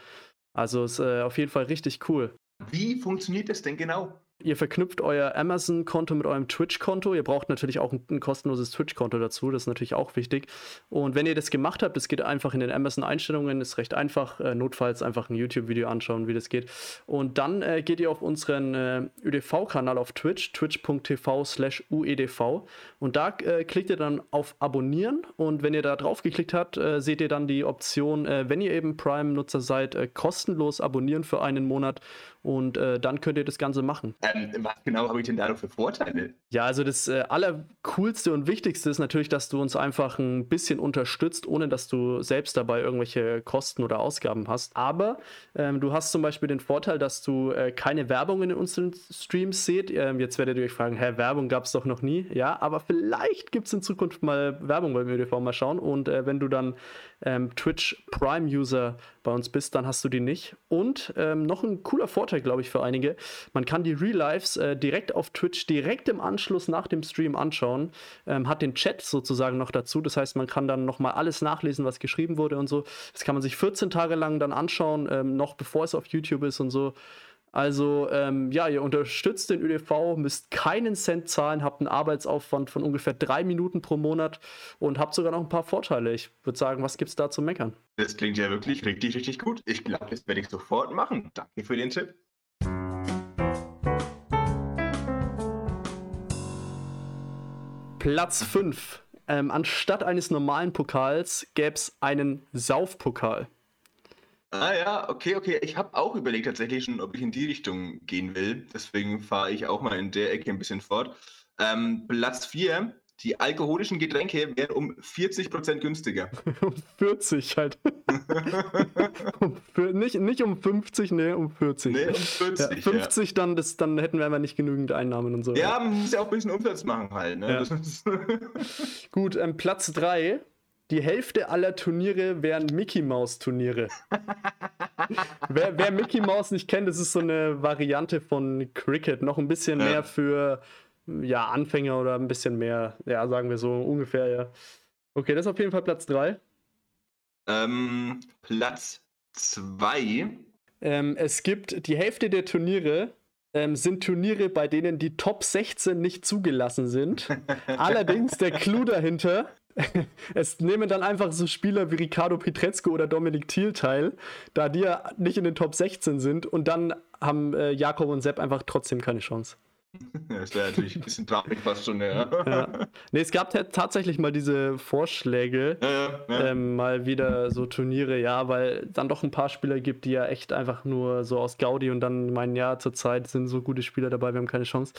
Speaker 2: Also ist äh, auf jeden Fall richtig cool.
Speaker 1: Wie funktioniert das denn genau?
Speaker 2: Ihr verknüpft euer Amazon-Konto mit eurem Twitch-Konto. Ihr braucht natürlich auch ein, ein kostenloses Twitch-Konto dazu. Das ist natürlich auch wichtig. Und wenn ihr das gemacht habt, das geht einfach in den Amazon-Einstellungen, ist recht einfach. Äh, notfalls einfach ein YouTube-Video anschauen, wie das geht. Und dann äh, geht ihr auf unseren äh, ÖDV-Kanal auf Twitch, twitch.tv slash uedv. Und da äh, klickt ihr dann auf Abonnieren. Und wenn ihr da drauf geklickt habt, äh, seht ihr dann die Option, äh, wenn ihr eben Prime-Nutzer seid, kostenlos abonnieren für einen Monat. Und dann könnt ihr das Ganze machen.
Speaker 1: Ähm, was genau habe ich denn da noch für Vorteile?
Speaker 2: Ja, also das äh, Allercoolste und Wichtigste ist natürlich, dass du uns einfach ein bisschen unterstützt, ohne dass du selbst dabei irgendwelche Kosten oder Ausgaben hast. Aber ähm, du hast zum Beispiel den Vorteil, dass du äh, keine Werbung in unseren Streams seht. Ähm, jetzt werdet ihr euch fragen, hä, Werbung gab es doch noch nie. Ja, aber vielleicht gibt es in Zukunft mal Werbung beim ÖDV, mal schauen. Und äh, wenn du dann ähm, Twitch Prime User bei uns bist, dann hast du die nicht. Und ähm, noch ein cooler Vorteil, glaube ich, für einige. Man kann die Real Lives äh, direkt auf Twitch, direkt im Anschluss nach dem Stream anschauen. Ähm, hat den Chat sozusagen noch dazu. Das heißt, man kann dann nochmal alles nachlesen, was geschrieben wurde und so. Das kann man sich 14 Tage lang dann anschauen, ähm, noch bevor es auf YouTube ist und so. Also ähm, ja, ihr unterstützt den ÖDV, müsst keinen Cent zahlen, habt einen Arbeitsaufwand von ungefähr drei Minuten pro Monat und habt sogar noch ein paar Vorteile. Ich würde sagen, was gibt es da zu meckern?
Speaker 1: Das klingt ja wirklich richtig, richtig gut. Ich glaube, das werde ich sofort machen. Danke für den Tipp.
Speaker 2: Platz 5. Ähm, anstatt eines normalen Pokals gäbe es einen Saufpokal.
Speaker 1: Ah ja, okay, okay. Ich habe auch überlegt tatsächlich schon, ob ich in die Richtung gehen will. Deswegen fahre ich auch mal in der Ecke ein bisschen fort. Ähm, Platz 4, die alkoholischen Getränke wären um 40% günstiger.
Speaker 2: um 40 halt. um, nicht, nicht um 50, nee, um 40. Nee, um 40. Ja, 50, ja. Dann, das, dann hätten wir einfach nicht genügend Einnahmen und so.
Speaker 1: Ja, man muss ja auch ein bisschen Umsatz machen halt. Ne? Ja.
Speaker 2: Gut, ähm, Platz 3 die Hälfte aller Turniere wären Mickey Mouse Turniere. wer, wer, Mickey Mouse nicht kennt, das ist so eine Variante von Cricket, noch ein bisschen ja. mehr für ja, Anfänger oder ein bisschen mehr, ja, sagen wir so ungefähr, ja. Okay, das ist auf jeden Fall Platz 3.
Speaker 1: Ähm, Platz 2.
Speaker 2: Ähm, es gibt die Hälfte der Turniere ähm, sind Turniere, bei denen die Top 16 nicht zugelassen sind. Allerdings der Clou dahinter, es nehmen dann einfach so Spieler wie Ricardo Petrescu oder Dominik Thiel teil, da die ja nicht in den Top 16 sind und dann haben äh, Jakob und Sepp einfach trotzdem keine Chance.
Speaker 1: Das wäre natürlich ein bisschen traurig fast schon, ja. ja.
Speaker 2: Nee, es gab tatsächlich mal diese Vorschläge, ja, ja, ja. Ähm, mal wieder so Turniere, ja, weil dann doch ein paar Spieler gibt, die ja echt einfach nur so aus Gaudi und dann meinen, ja, zurzeit sind so gute Spieler dabei, wir haben keine Chance.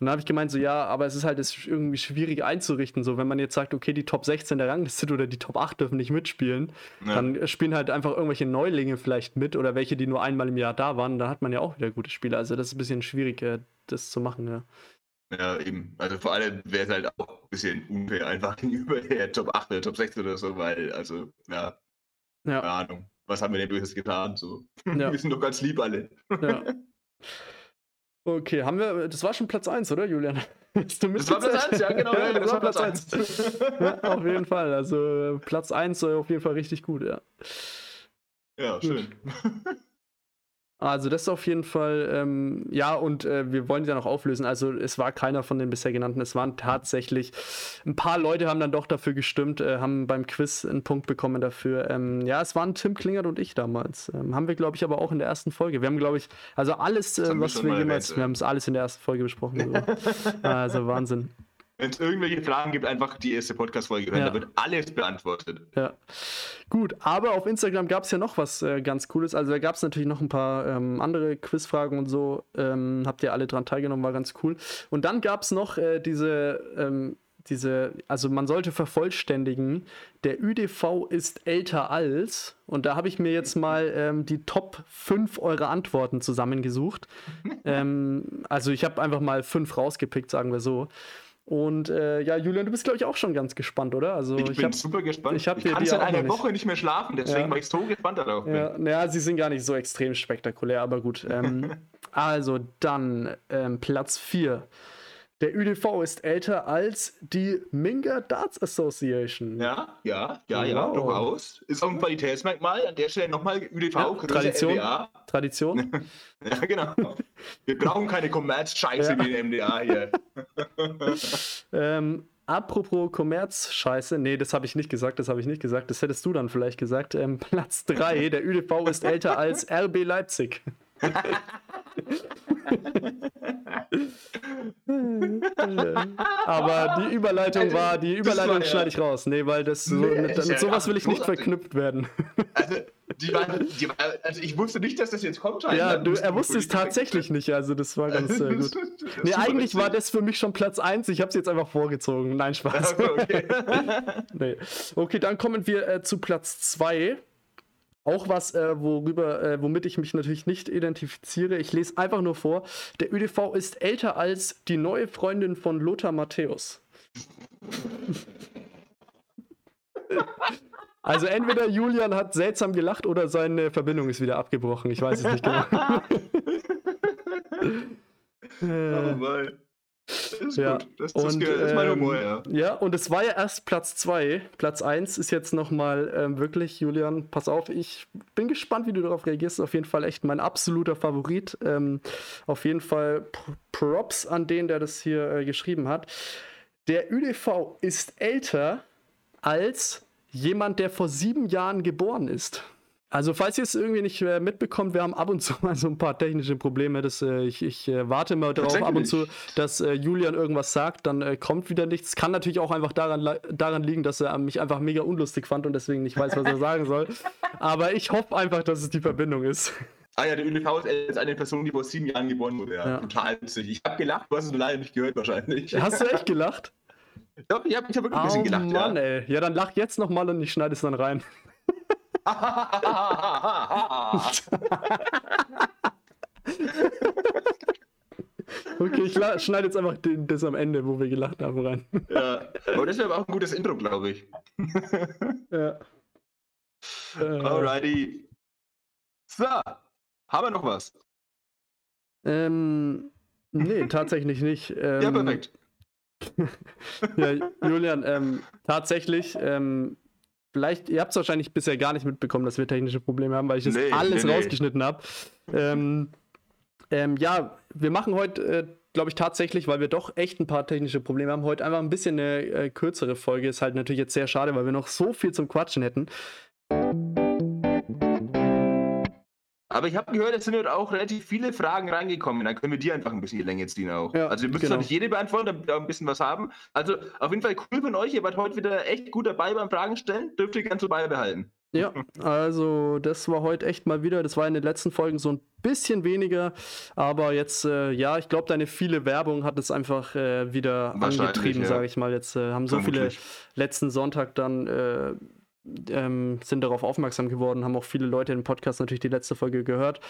Speaker 2: Und dann habe ich gemeint, so ja, aber es ist halt ist irgendwie schwierig einzurichten. So, wenn man jetzt sagt, okay, die Top 16 der Rangliste oder die Top 8 dürfen nicht mitspielen, ja. dann spielen halt einfach irgendwelche Neulinge vielleicht mit oder welche, die nur einmal im Jahr da waren. Da hat man ja auch wieder gute Spieler. Also das ist ein bisschen schwierig, äh, das zu machen, ja.
Speaker 1: Ja, eben. Also vor allem wäre es halt auch ein bisschen unfair einfach gegenüber der Top 8 oder Top 16 oder so, weil, also, ja, ja. keine Ahnung. Was haben wir denn Böses getan? So. Ja. Wir sind doch ganz lieb alle. Ja.
Speaker 2: Okay, haben wir, das war schon Platz 1, oder Julian?
Speaker 1: das war Platz 1, ja, genau. Ja,
Speaker 2: das, das war Platz 1. ja, auf jeden Fall. Also Platz 1 auf jeden Fall richtig gut, ja.
Speaker 1: Ja, schön.
Speaker 2: Also das ist auf jeden Fall, ähm, ja, und äh, wir wollen die dann auch auflösen. Also es war keiner von den bisher genannten. Es waren tatsächlich, ein paar Leute haben dann doch dafür gestimmt, äh, haben beim Quiz einen Punkt bekommen dafür. Ähm, ja, es waren Tim Klingert und ich damals. Ähm, haben wir, glaube ich, aber auch in der ersten Folge. Wir haben, glaube ich, also alles, äh, was wir jemals, wir haben es alles in der ersten Folge besprochen. So. also Wahnsinn.
Speaker 1: Wenn es irgendwelche Fragen gibt, einfach die erste Podcast-Folge hören, ja. da wird alles beantwortet.
Speaker 2: Ja. Gut, aber auf Instagram gab es ja noch was äh, ganz Cooles. Also da gab es natürlich noch ein paar ähm, andere Quizfragen und so. Ähm, habt ihr alle dran teilgenommen, war ganz cool. Und dann gab es noch äh, diese, ähm, diese, also man sollte vervollständigen, der ÜDV ist älter als. Und da habe ich mir jetzt mal ähm, die Top 5 eurer Antworten zusammengesucht. Ähm, also ich habe einfach mal fünf rausgepickt, sagen wir so. Und äh, ja, Julian, du bist, glaube ich, auch schon ganz gespannt, oder?
Speaker 1: Also, ich, ich bin
Speaker 2: hab,
Speaker 1: super gespannt.
Speaker 2: Ich, ich
Speaker 1: kann seit einer Woche nicht mehr schlafen, deswegen ja. war ich so gespannt darauf.
Speaker 2: Ja, naja, sie sind gar nicht so extrem spektakulär, aber gut. Ähm, also dann ähm, Platz 4. Der ÜDV ist älter als die Minga Darts Association.
Speaker 1: Ja, ja, ja, wow. ja, durchaus. Ist auch ein Qualitätsmerkmal. An der Stelle nochmal ÜDV, ja,
Speaker 2: Tradition. MDA. Tradition.
Speaker 1: ja, genau. Wir brauchen keine Kommerz-Scheiße ja. wie den MDA hier.
Speaker 2: ähm, apropos Kommerz-Scheiße, nee, das habe ich nicht gesagt, das habe ich nicht gesagt. Das hättest du dann vielleicht gesagt. Ähm, Platz 3, der ÜDV ist älter als RB Leipzig. Aber die Überleitung also, war, die Überleitung schneide ich raus. Nee, weil das so, nee, mit, mit sowas will ich nicht verknüpft werden.
Speaker 1: Also, die war, die war, also ich wusste nicht, dass das jetzt kommt.
Speaker 2: Ja, du, er wusste es tatsächlich nicht, also das war ganz äh, gut. nee, eigentlich war das für mich schon Platz 1, ich habe es jetzt einfach vorgezogen. Nein, Spaß. Okay, nee. okay dann kommen wir äh, zu Platz 2. Auch was, äh, worüber, äh, womit ich mich natürlich nicht identifiziere. Ich lese einfach nur vor. Der ÖDV ist älter als die neue Freundin von Lothar Matthäus. Also entweder Julian hat seltsam gelacht oder seine Verbindung ist wieder abgebrochen. Ich weiß es nicht genau.
Speaker 1: oh mein. Das ist
Speaker 2: ja. gut. Das, das, und, ist mein Humor, ja. Ähm, ja, und es war ja erst Platz 2. Platz 1 ist jetzt nochmal ähm, wirklich, Julian, pass auf, ich bin gespannt, wie du darauf reagierst. Auf jeden Fall echt mein absoluter Favorit. Ähm, auf jeden Fall Props an den, der das hier äh, geschrieben hat. Der ÜDV ist älter als jemand, der vor sieben Jahren geboren ist. Also, falls ihr es irgendwie nicht äh, mitbekommt, wir haben ab und zu mal so ein paar technische Probleme. Das, äh, ich ich äh, warte mal darauf ab und zu, dass äh, Julian irgendwas sagt, dann äh, kommt wieder nichts. Kann natürlich auch einfach daran, daran liegen, dass er mich einfach mega unlustig fand und deswegen nicht weiß, was er sagen soll. Aber ich hoffe einfach, dass es die Verbindung ist.
Speaker 1: Ah ja, der ÖDV ist eine Person, die vor sieben Jahren geboren wurde. Ja. ja. Total witzig. Ich habe gelacht, du hast es leider nicht gehört wahrscheinlich.
Speaker 2: Hast du echt gelacht?
Speaker 1: Doch, ich habe ich hab wirklich ein bisschen oh, gelacht.
Speaker 2: Mann, ja. ey. Ja, dann lach jetzt nochmal und ich schneide es dann rein. okay, ich schneide jetzt einfach den, das am Ende, wo wir gelacht haben, rein.
Speaker 1: ja, aber das wäre auch ein gutes Intro, glaube ich. ja. Äh. Alrighty. So, haben wir noch was?
Speaker 2: Ähm, nee, tatsächlich nicht. Ähm,
Speaker 1: ja, perfekt.
Speaker 2: ja, Julian, ähm, tatsächlich, ähm, vielleicht, ihr habt es wahrscheinlich bisher gar nicht mitbekommen, dass wir technische Probleme haben, weil ich das nee, alles nee, rausgeschnitten nee. habe. Ähm, ähm, ja, wir machen heute, äh, glaube ich, tatsächlich, weil wir doch echt ein paar technische Probleme haben, heute einfach ein bisschen eine äh, kürzere Folge. Ist halt natürlich jetzt sehr schade, weil wir noch so viel zum Quatschen hätten.
Speaker 1: Aber ich habe gehört, es sind heute auch relativ viele Fragen reingekommen. Dann können wir die einfach ein bisschen die Länge ziehen auch. Ja, also wir müssen genau. nicht jede beantworten, damit wir auch ein bisschen was haben. Also auf jeden Fall cool von euch. Ihr wart heute wieder echt gut dabei beim Fragen stellen. Dürft ihr ganz so beibehalten.
Speaker 2: Ja, also das war heute echt mal wieder. Das war in den letzten Folgen so ein bisschen weniger. Aber jetzt, äh, ja, ich glaube, deine viele Werbung hat es einfach äh, wieder angetrieben, ja. sage ich mal. Jetzt äh, haben so Vermutlich. viele letzten Sonntag dann äh, ähm, sind darauf aufmerksam geworden, haben auch viele Leute im Podcast natürlich die letzte Folge gehört.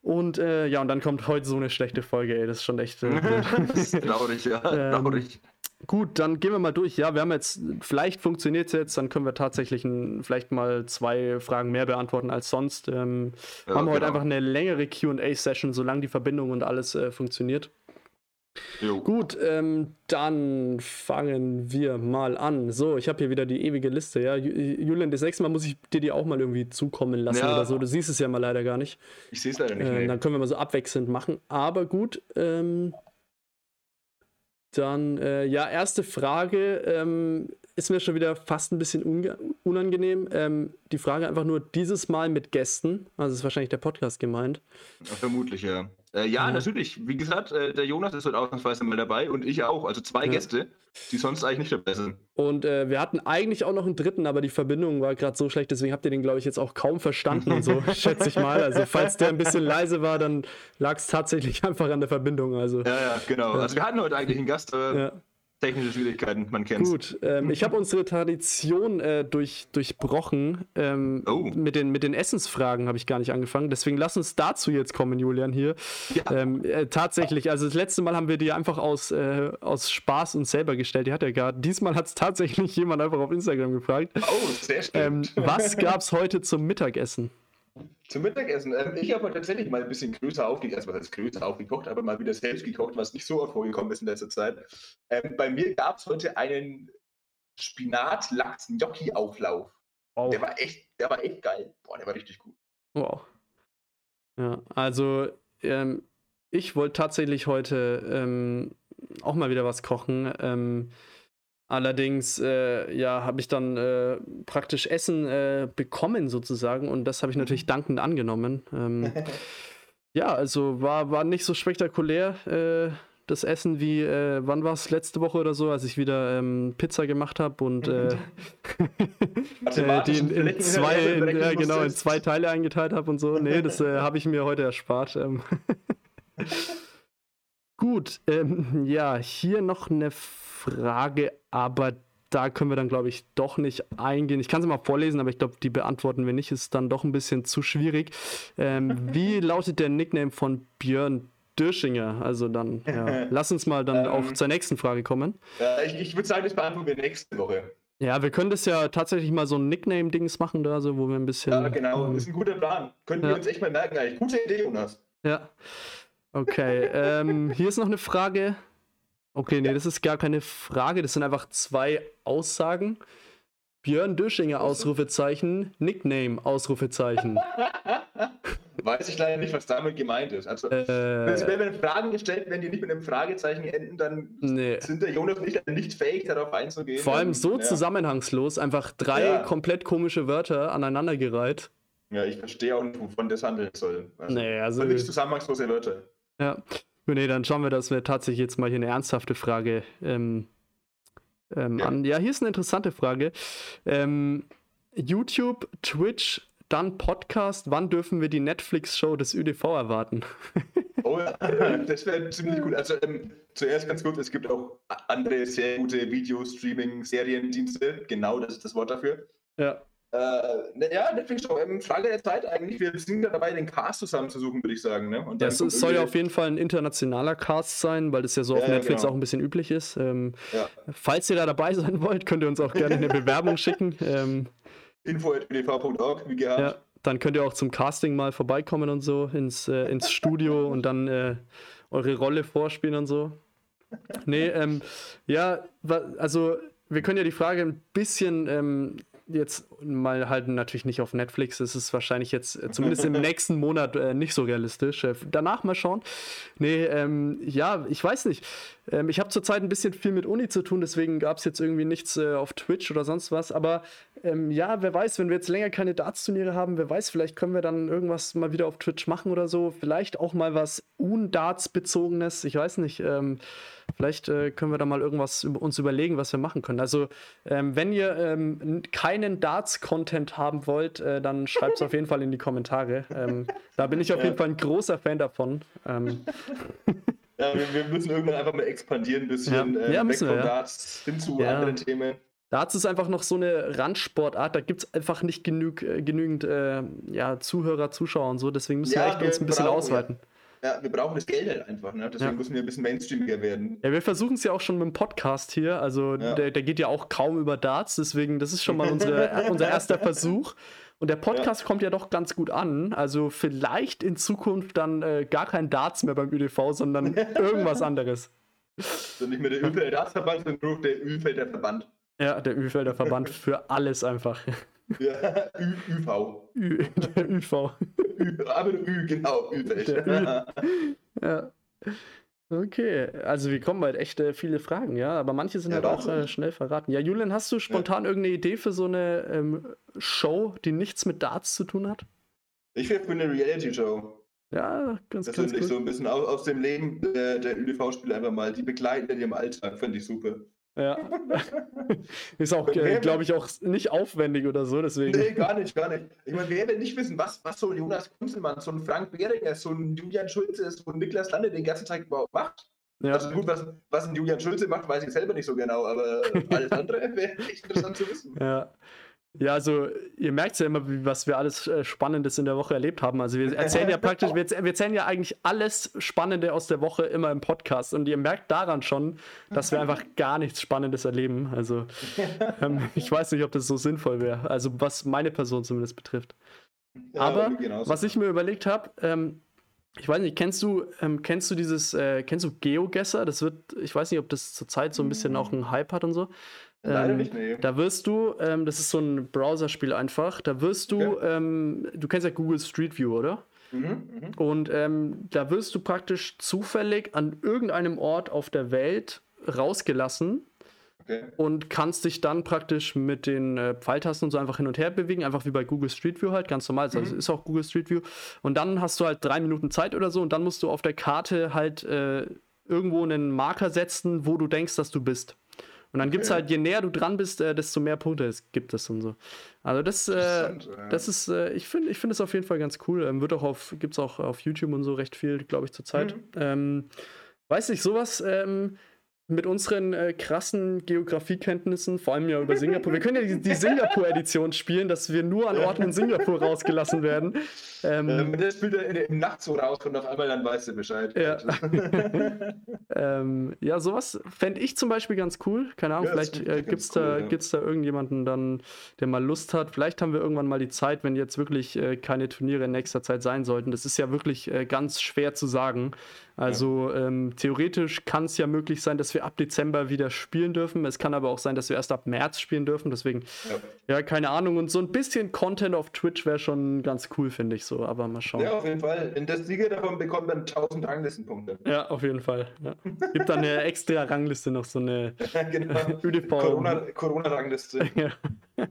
Speaker 2: Und äh, ja, und dann kommt heute so eine schlechte Folge, ey. Das ist schon echt. Äh,
Speaker 1: traurig, ja. Ähm, traurig.
Speaker 2: Gut, dann gehen wir mal durch. Ja, wir haben jetzt, vielleicht funktioniert es jetzt, dann können wir tatsächlich ein, vielleicht mal zwei Fragen mehr beantworten als sonst. Ähm, ja, haben genau. heute einfach eine längere QA-Session, solange die Verbindung und alles äh, funktioniert. Jo. Gut, ähm, dann fangen wir mal an. So, ich habe hier wieder die ewige Liste, ja. Julian, das nächste Mal muss ich dir die auch mal irgendwie zukommen lassen ja. oder so. Du siehst es ja mal leider gar nicht.
Speaker 1: Ich sehe es leider nicht.
Speaker 2: Äh, dann können wir mal so abwechselnd machen. Aber gut, ähm, dann, äh, ja, erste Frage. Ähm, ist mir schon wieder fast ein bisschen unangenehm. Ähm, die Frage einfach nur dieses Mal mit Gästen. Also ist wahrscheinlich der Podcast gemeint.
Speaker 1: Vermutlich, ja. Äh, ja, ja, natürlich. Wie gesagt, äh, der Jonas ist heute ausnahmsweise mal dabei und ich auch. Also zwei ja. Gäste, die sonst eigentlich nicht dabei sind.
Speaker 2: Und äh, wir hatten eigentlich auch noch einen dritten, aber die Verbindung war gerade so schlecht, deswegen habt ihr den, glaube ich, jetzt auch kaum verstanden und so, schätze ich mal. Also, falls der ein bisschen leise war, dann lag es tatsächlich einfach an der Verbindung. Also,
Speaker 1: ja, ja, genau. Also, wir hatten heute eigentlich einen Gast, aber Technische Schwierigkeiten, man kennt
Speaker 2: Gut, ähm, ich habe unsere Tradition äh, durch, durchbrochen. Ähm, oh. mit, den, mit den Essensfragen habe ich gar nicht angefangen. Deswegen lass uns dazu jetzt kommen, Julian, hier. Ja. Ähm, äh, tatsächlich, also das letzte Mal haben wir die einfach aus, äh, aus Spaß uns selber gestellt. Die hat er gerade. Diesmal hat es tatsächlich jemand einfach auf Instagram gefragt.
Speaker 1: Oh, sehr schön.
Speaker 2: Ähm, was gab es heute zum Mittagessen?
Speaker 1: Zum Mittagessen. Ähm, ich habe tatsächlich mal ein bisschen größer aufgekocht, also was heißt größer aufgekocht, aber mal wieder selbst gekocht, was nicht so oft vorgekommen ist in letzter Zeit. Ähm, bei mir gab es heute einen Spinat-Lachs-Gnocchi-Auflauf. Wow. Der war echt, der war echt geil. Boah, der war richtig gut.
Speaker 2: Wow. Ja, also ähm, ich wollte tatsächlich heute ähm, auch mal wieder was kochen. Allerdings, äh, ja, habe ich dann äh, praktisch Essen äh, bekommen sozusagen und das habe ich mhm. natürlich dankend angenommen. Ähm, ja, also war, war nicht so spektakulär äh, das Essen wie, äh, wann war es, letzte Woche oder so, als ich wieder ähm, Pizza gemacht habe und äh, die in, in zwei, in, ja, genau, in zwei Teile eingeteilt habe und so. Nee, das habe ich mir heute erspart. Ähm. Gut, ähm, ja, hier noch eine Frage, aber da können wir dann, glaube ich, doch nicht eingehen. Ich kann sie mal vorlesen, aber ich glaube, die beantworten wir nicht. Ist dann doch ein bisschen zu schwierig. Ähm, wie lautet der Nickname von Björn Dürschinger? Also dann, ja. lass uns mal dann ähm, auch zur nächsten Frage kommen.
Speaker 1: Ja, ich, ich würde sagen, das beantworten wir nächste Woche.
Speaker 2: Ja, wir können das ja tatsächlich mal so ein Nickname-Dings machen da, so, wo wir ein bisschen.
Speaker 1: Ja, genau, das ist ein guter Plan. Könnten ja. wir uns echt mal merken, eigentlich. Gute Idee, Jonas.
Speaker 2: Ja. Okay, ähm, hier ist noch eine Frage. Okay, nee, das ist gar keine Frage. Das sind einfach zwei Aussagen. Björn Döschinger, Ausrufezeichen. Nickname, Ausrufezeichen.
Speaker 1: Weiß ich leider nicht, was damit gemeint ist. Also, äh, wenn wir Fragen gestellt werden, die nicht mit einem Fragezeichen enden, dann nee. sind der Jonas nicht, nicht fähig, darauf einzugehen.
Speaker 2: Vor allem so ja. zusammenhangslos, einfach drei ja. komplett komische Wörter aneinandergereiht.
Speaker 1: Ja, ich verstehe auch nicht, wovon das handeln soll.
Speaker 2: Also, nee, also.
Speaker 1: Nicht zusammenhangslose Wörter.
Speaker 2: Ja. Nee, dann schauen wir, dass wir tatsächlich jetzt mal hier eine ernsthafte Frage ähm, ähm, ja. an. Ja, hier ist eine interessante Frage. Ähm, YouTube, Twitch, dann Podcast. Wann dürfen wir die Netflix-Show des ÖDV erwarten?
Speaker 1: oh, das wäre ziemlich gut. Also ähm, zuerst ganz kurz, es gibt auch andere sehr gute Video-Streaming-Seriendienste. Genau, das ist das Wort dafür.
Speaker 2: Ja.
Speaker 1: Äh, ja, Netflix Show, ähm, Frage der Zeit eigentlich. Wir sind ja dabei, den Cast zusammenzusuchen, würde ich sagen. Ne?
Speaker 2: Und das soll ja auf jeden Fall ein internationaler Cast sein, weil das ja so auf ja, Netflix genau. auch ein bisschen üblich ist. Ähm, ja. Falls ihr da dabei sein wollt, könnt ihr uns auch gerne eine Bewerbung schicken. Ähm,
Speaker 1: Info.bdv.org, wie gehabt. Ja,
Speaker 2: dann könnt ihr auch zum Casting mal vorbeikommen und so ins, äh, ins Studio und dann äh, eure Rolle vorspielen und so. Nee, ähm, ja, also wir können ja die Frage ein bisschen ähm, jetzt mal halt natürlich nicht auf Netflix. Das ist wahrscheinlich jetzt äh, zumindest im nächsten Monat äh, nicht so realistisch. Äh, danach mal schauen. Nee, ähm, ja, ich weiß nicht. Ähm, ich habe zurzeit ein bisschen viel mit Uni zu tun, deswegen gab es jetzt irgendwie nichts äh, auf Twitch oder sonst was. Aber ähm, ja, wer weiß, wenn wir jetzt länger keine Darts-Turniere haben, wer weiß, vielleicht können wir dann irgendwas mal wieder auf Twitch machen oder so. Vielleicht auch mal was Un-Darts-bezogenes. Ich weiß nicht. Ähm, Vielleicht äh, können wir da mal irgendwas über uns überlegen, was wir machen können. Also, ähm, wenn ihr ähm, keinen Darts-Content haben wollt, äh, dann schreibt es auf jeden Fall in die Kommentare. Ähm, da bin ich auf jeden Fall ein großer Fan davon.
Speaker 1: Ja, wir, wir, müssen irgendwann einfach mal expandieren, ein bisschen ja. Äh, ja, weg von wir, Darts hin zu anderen Themen.
Speaker 2: Darts ist einfach noch so eine Randsportart, da gibt es einfach nicht genug, äh, genügend äh, ja, Zuhörer, Zuschauer und so, deswegen müssen wir echt uns ein bisschen brauchen, ausweiten.
Speaker 1: Ja. Wir brauchen das Geld halt einfach, ne? Deswegen müssen wir ein bisschen mainstreamiger werden.
Speaker 2: Ja, wir versuchen es ja auch schon mit dem Podcast hier. Also der, der, geht ja auch kaum über Darts, deswegen, das ist schon mal unsere, unser erster Versuch. Und der Podcast ja. kommt ja doch ganz gut an. Also vielleicht in Zukunft dann äh, gar kein Darts mehr beim ÖDV, sondern irgendwas anderes.
Speaker 1: So nicht mehr der Ölfelder Dartsverband, sondern nur der Ölfelder Verband.
Speaker 2: Ja, der Ölfelder Verband für alles einfach.
Speaker 1: Ja, Ü, ÜV.
Speaker 2: Ü, der ÜV.
Speaker 1: Ü, aber Ü, genau, Ü.
Speaker 2: ja. Okay, also wir kommen bald echt äh, viele Fragen, ja, aber manche sind ja, halt auch äh, schnell verraten. Ja, Julian, hast du spontan ja. irgendeine Idee für so eine ähm, Show, die nichts mit Darts zu tun hat?
Speaker 1: Ich wäre für eine Reality-Show.
Speaker 2: Ja, ganz,
Speaker 1: das finde ich so ein bisschen aus, aus dem Leben der, der ÖDV-Spieler einfach mal. Die begleiten in ihrem Alltag, finde ich super.
Speaker 2: Ja. ist auch, äh, glaube ich, auch nicht aufwendig oder so, deswegen.
Speaker 1: Nee, gar nicht, gar nicht. Ich meine, wer will nicht wissen, was, was so ein Jonas Kunzelmann, so ein Frank Behringer, so ein Julian Schulze, so ein Niklas Lande den ganzen Tag überhaupt macht? Ja. Also gut, was, was ein Julian Schulze macht, weiß ich selber nicht so genau, aber alles andere wäre echt interessant zu wissen.
Speaker 2: Ja. Ja, also ihr merkt ja immer, was wir alles äh, Spannendes in der Woche erlebt haben. Also wir erzählen ja praktisch, wir, wir erzählen ja eigentlich alles Spannende aus der Woche immer im Podcast. Und ihr merkt daran schon, dass wir einfach gar nichts Spannendes erleben. Also ähm, ich weiß nicht, ob das so sinnvoll wäre. Also was meine Person zumindest betrifft. Ja, Aber was ich mir überlegt habe, ähm, ich weiß nicht, kennst du, ähm, kennst du dieses, äh, kennst du GeoGuessr? Das wird, ich weiß nicht, ob das zurzeit so ein bisschen auch einen Hype hat und so.
Speaker 1: Leider ähm, nicht, nee.
Speaker 2: Da wirst du, ähm, das ist so ein Browserspiel einfach, da wirst du, okay. ähm, du kennst ja Google Street View, oder? Mhm, mh. Und ähm, da wirst du praktisch zufällig an irgendeinem Ort auf der Welt rausgelassen okay. und kannst dich dann praktisch mit den äh, Pfeiltasten und so einfach hin und her bewegen, einfach wie bei Google Street View halt, ganz normal. Also mhm. ist auch Google Street View. Und dann hast du halt drei Minuten Zeit oder so und dann musst du auf der Karte halt äh, irgendwo einen Marker setzen, wo du denkst, dass du bist. Und dann gibt es halt, je näher du dran bist, äh, desto mehr Punkte gibt es und so. Also das, äh, das ist, äh, ich finde ich find es auf jeden Fall ganz cool. Ähm, wird auch auf, gibt es auch auf YouTube und so recht viel, glaube ich, zurzeit. Mhm. Ähm, weiß nicht, sowas, ähm, mit unseren äh, krassen Geografiekenntnissen, vor allem ja über Singapur. Wir können ja die, die Singapur-Edition spielen, dass wir nur an Orten in Singapur rausgelassen werden.
Speaker 1: Ähm, ähm, der spielt ja im Nacht so raus und auf einmal dann weißt du Bescheid.
Speaker 2: Ja, ähm, ja sowas fände ich zum Beispiel ganz cool. Keine Ahnung, ja, vielleicht äh, gibt es da, cool, ja. da irgendjemanden dann, der mal Lust hat. Vielleicht haben wir irgendwann mal die Zeit, wenn jetzt wirklich äh, keine Turniere in nächster Zeit sein sollten. Das ist ja wirklich äh, ganz schwer zu sagen. Also ja. ähm, theoretisch kann es ja möglich sein, dass wir ab Dezember wieder spielen dürfen. Es kann aber auch sein, dass wir erst ab März spielen dürfen. Deswegen, ja, ja keine Ahnung. Und so ein bisschen Content auf Twitch wäre schon ganz cool, finde ich so. Aber mal schauen.
Speaker 1: Ja, auf jeden Fall. In der Sieger davon bekommt man 1000 Ranglistenpunkte.
Speaker 2: Ja, auf jeden Fall. Ja. Gibt dann eine extra Rangliste noch, so eine
Speaker 1: genau. Corona-Rangliste.
Speaker 2: Corona ja.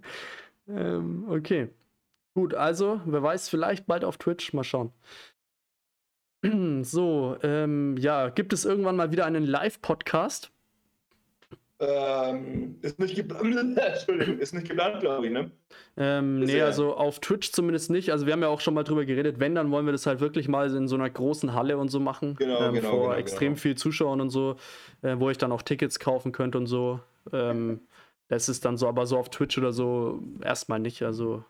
Speaker 2: ähm, okay. Gut, also, wer weiß, vielleicht bald auf Twitch. Mal schauen. So, ähm, ja, gibt es irgendwann mal wieder einen Live-Podcast?
Speaker 1: Ähm, ist nicht geplant, Entschuldigung, ist nicht geplant, glaube ich, ne?
Speaker 2: Ähm, nee, also auf Twitch zumindest nicht. Also wir haben ja auch schon mal drüber geredet, wenn, dann wollen wir das halt wirklich mal in so einer großen Halle und so machen.
Speaker 1: Genau, ähm, genau.
Speaker 2: Vor
Speaker 1: genau,
Speaker 2: extrem
Speaker 1: genau.
Speaker 2: viel Zuschauern und so, äh, wo ich dann auch Tickets kaufen könnte und so. Ähm, das ist dann so, aber so auf Twitch oder so erstmal nicht. Also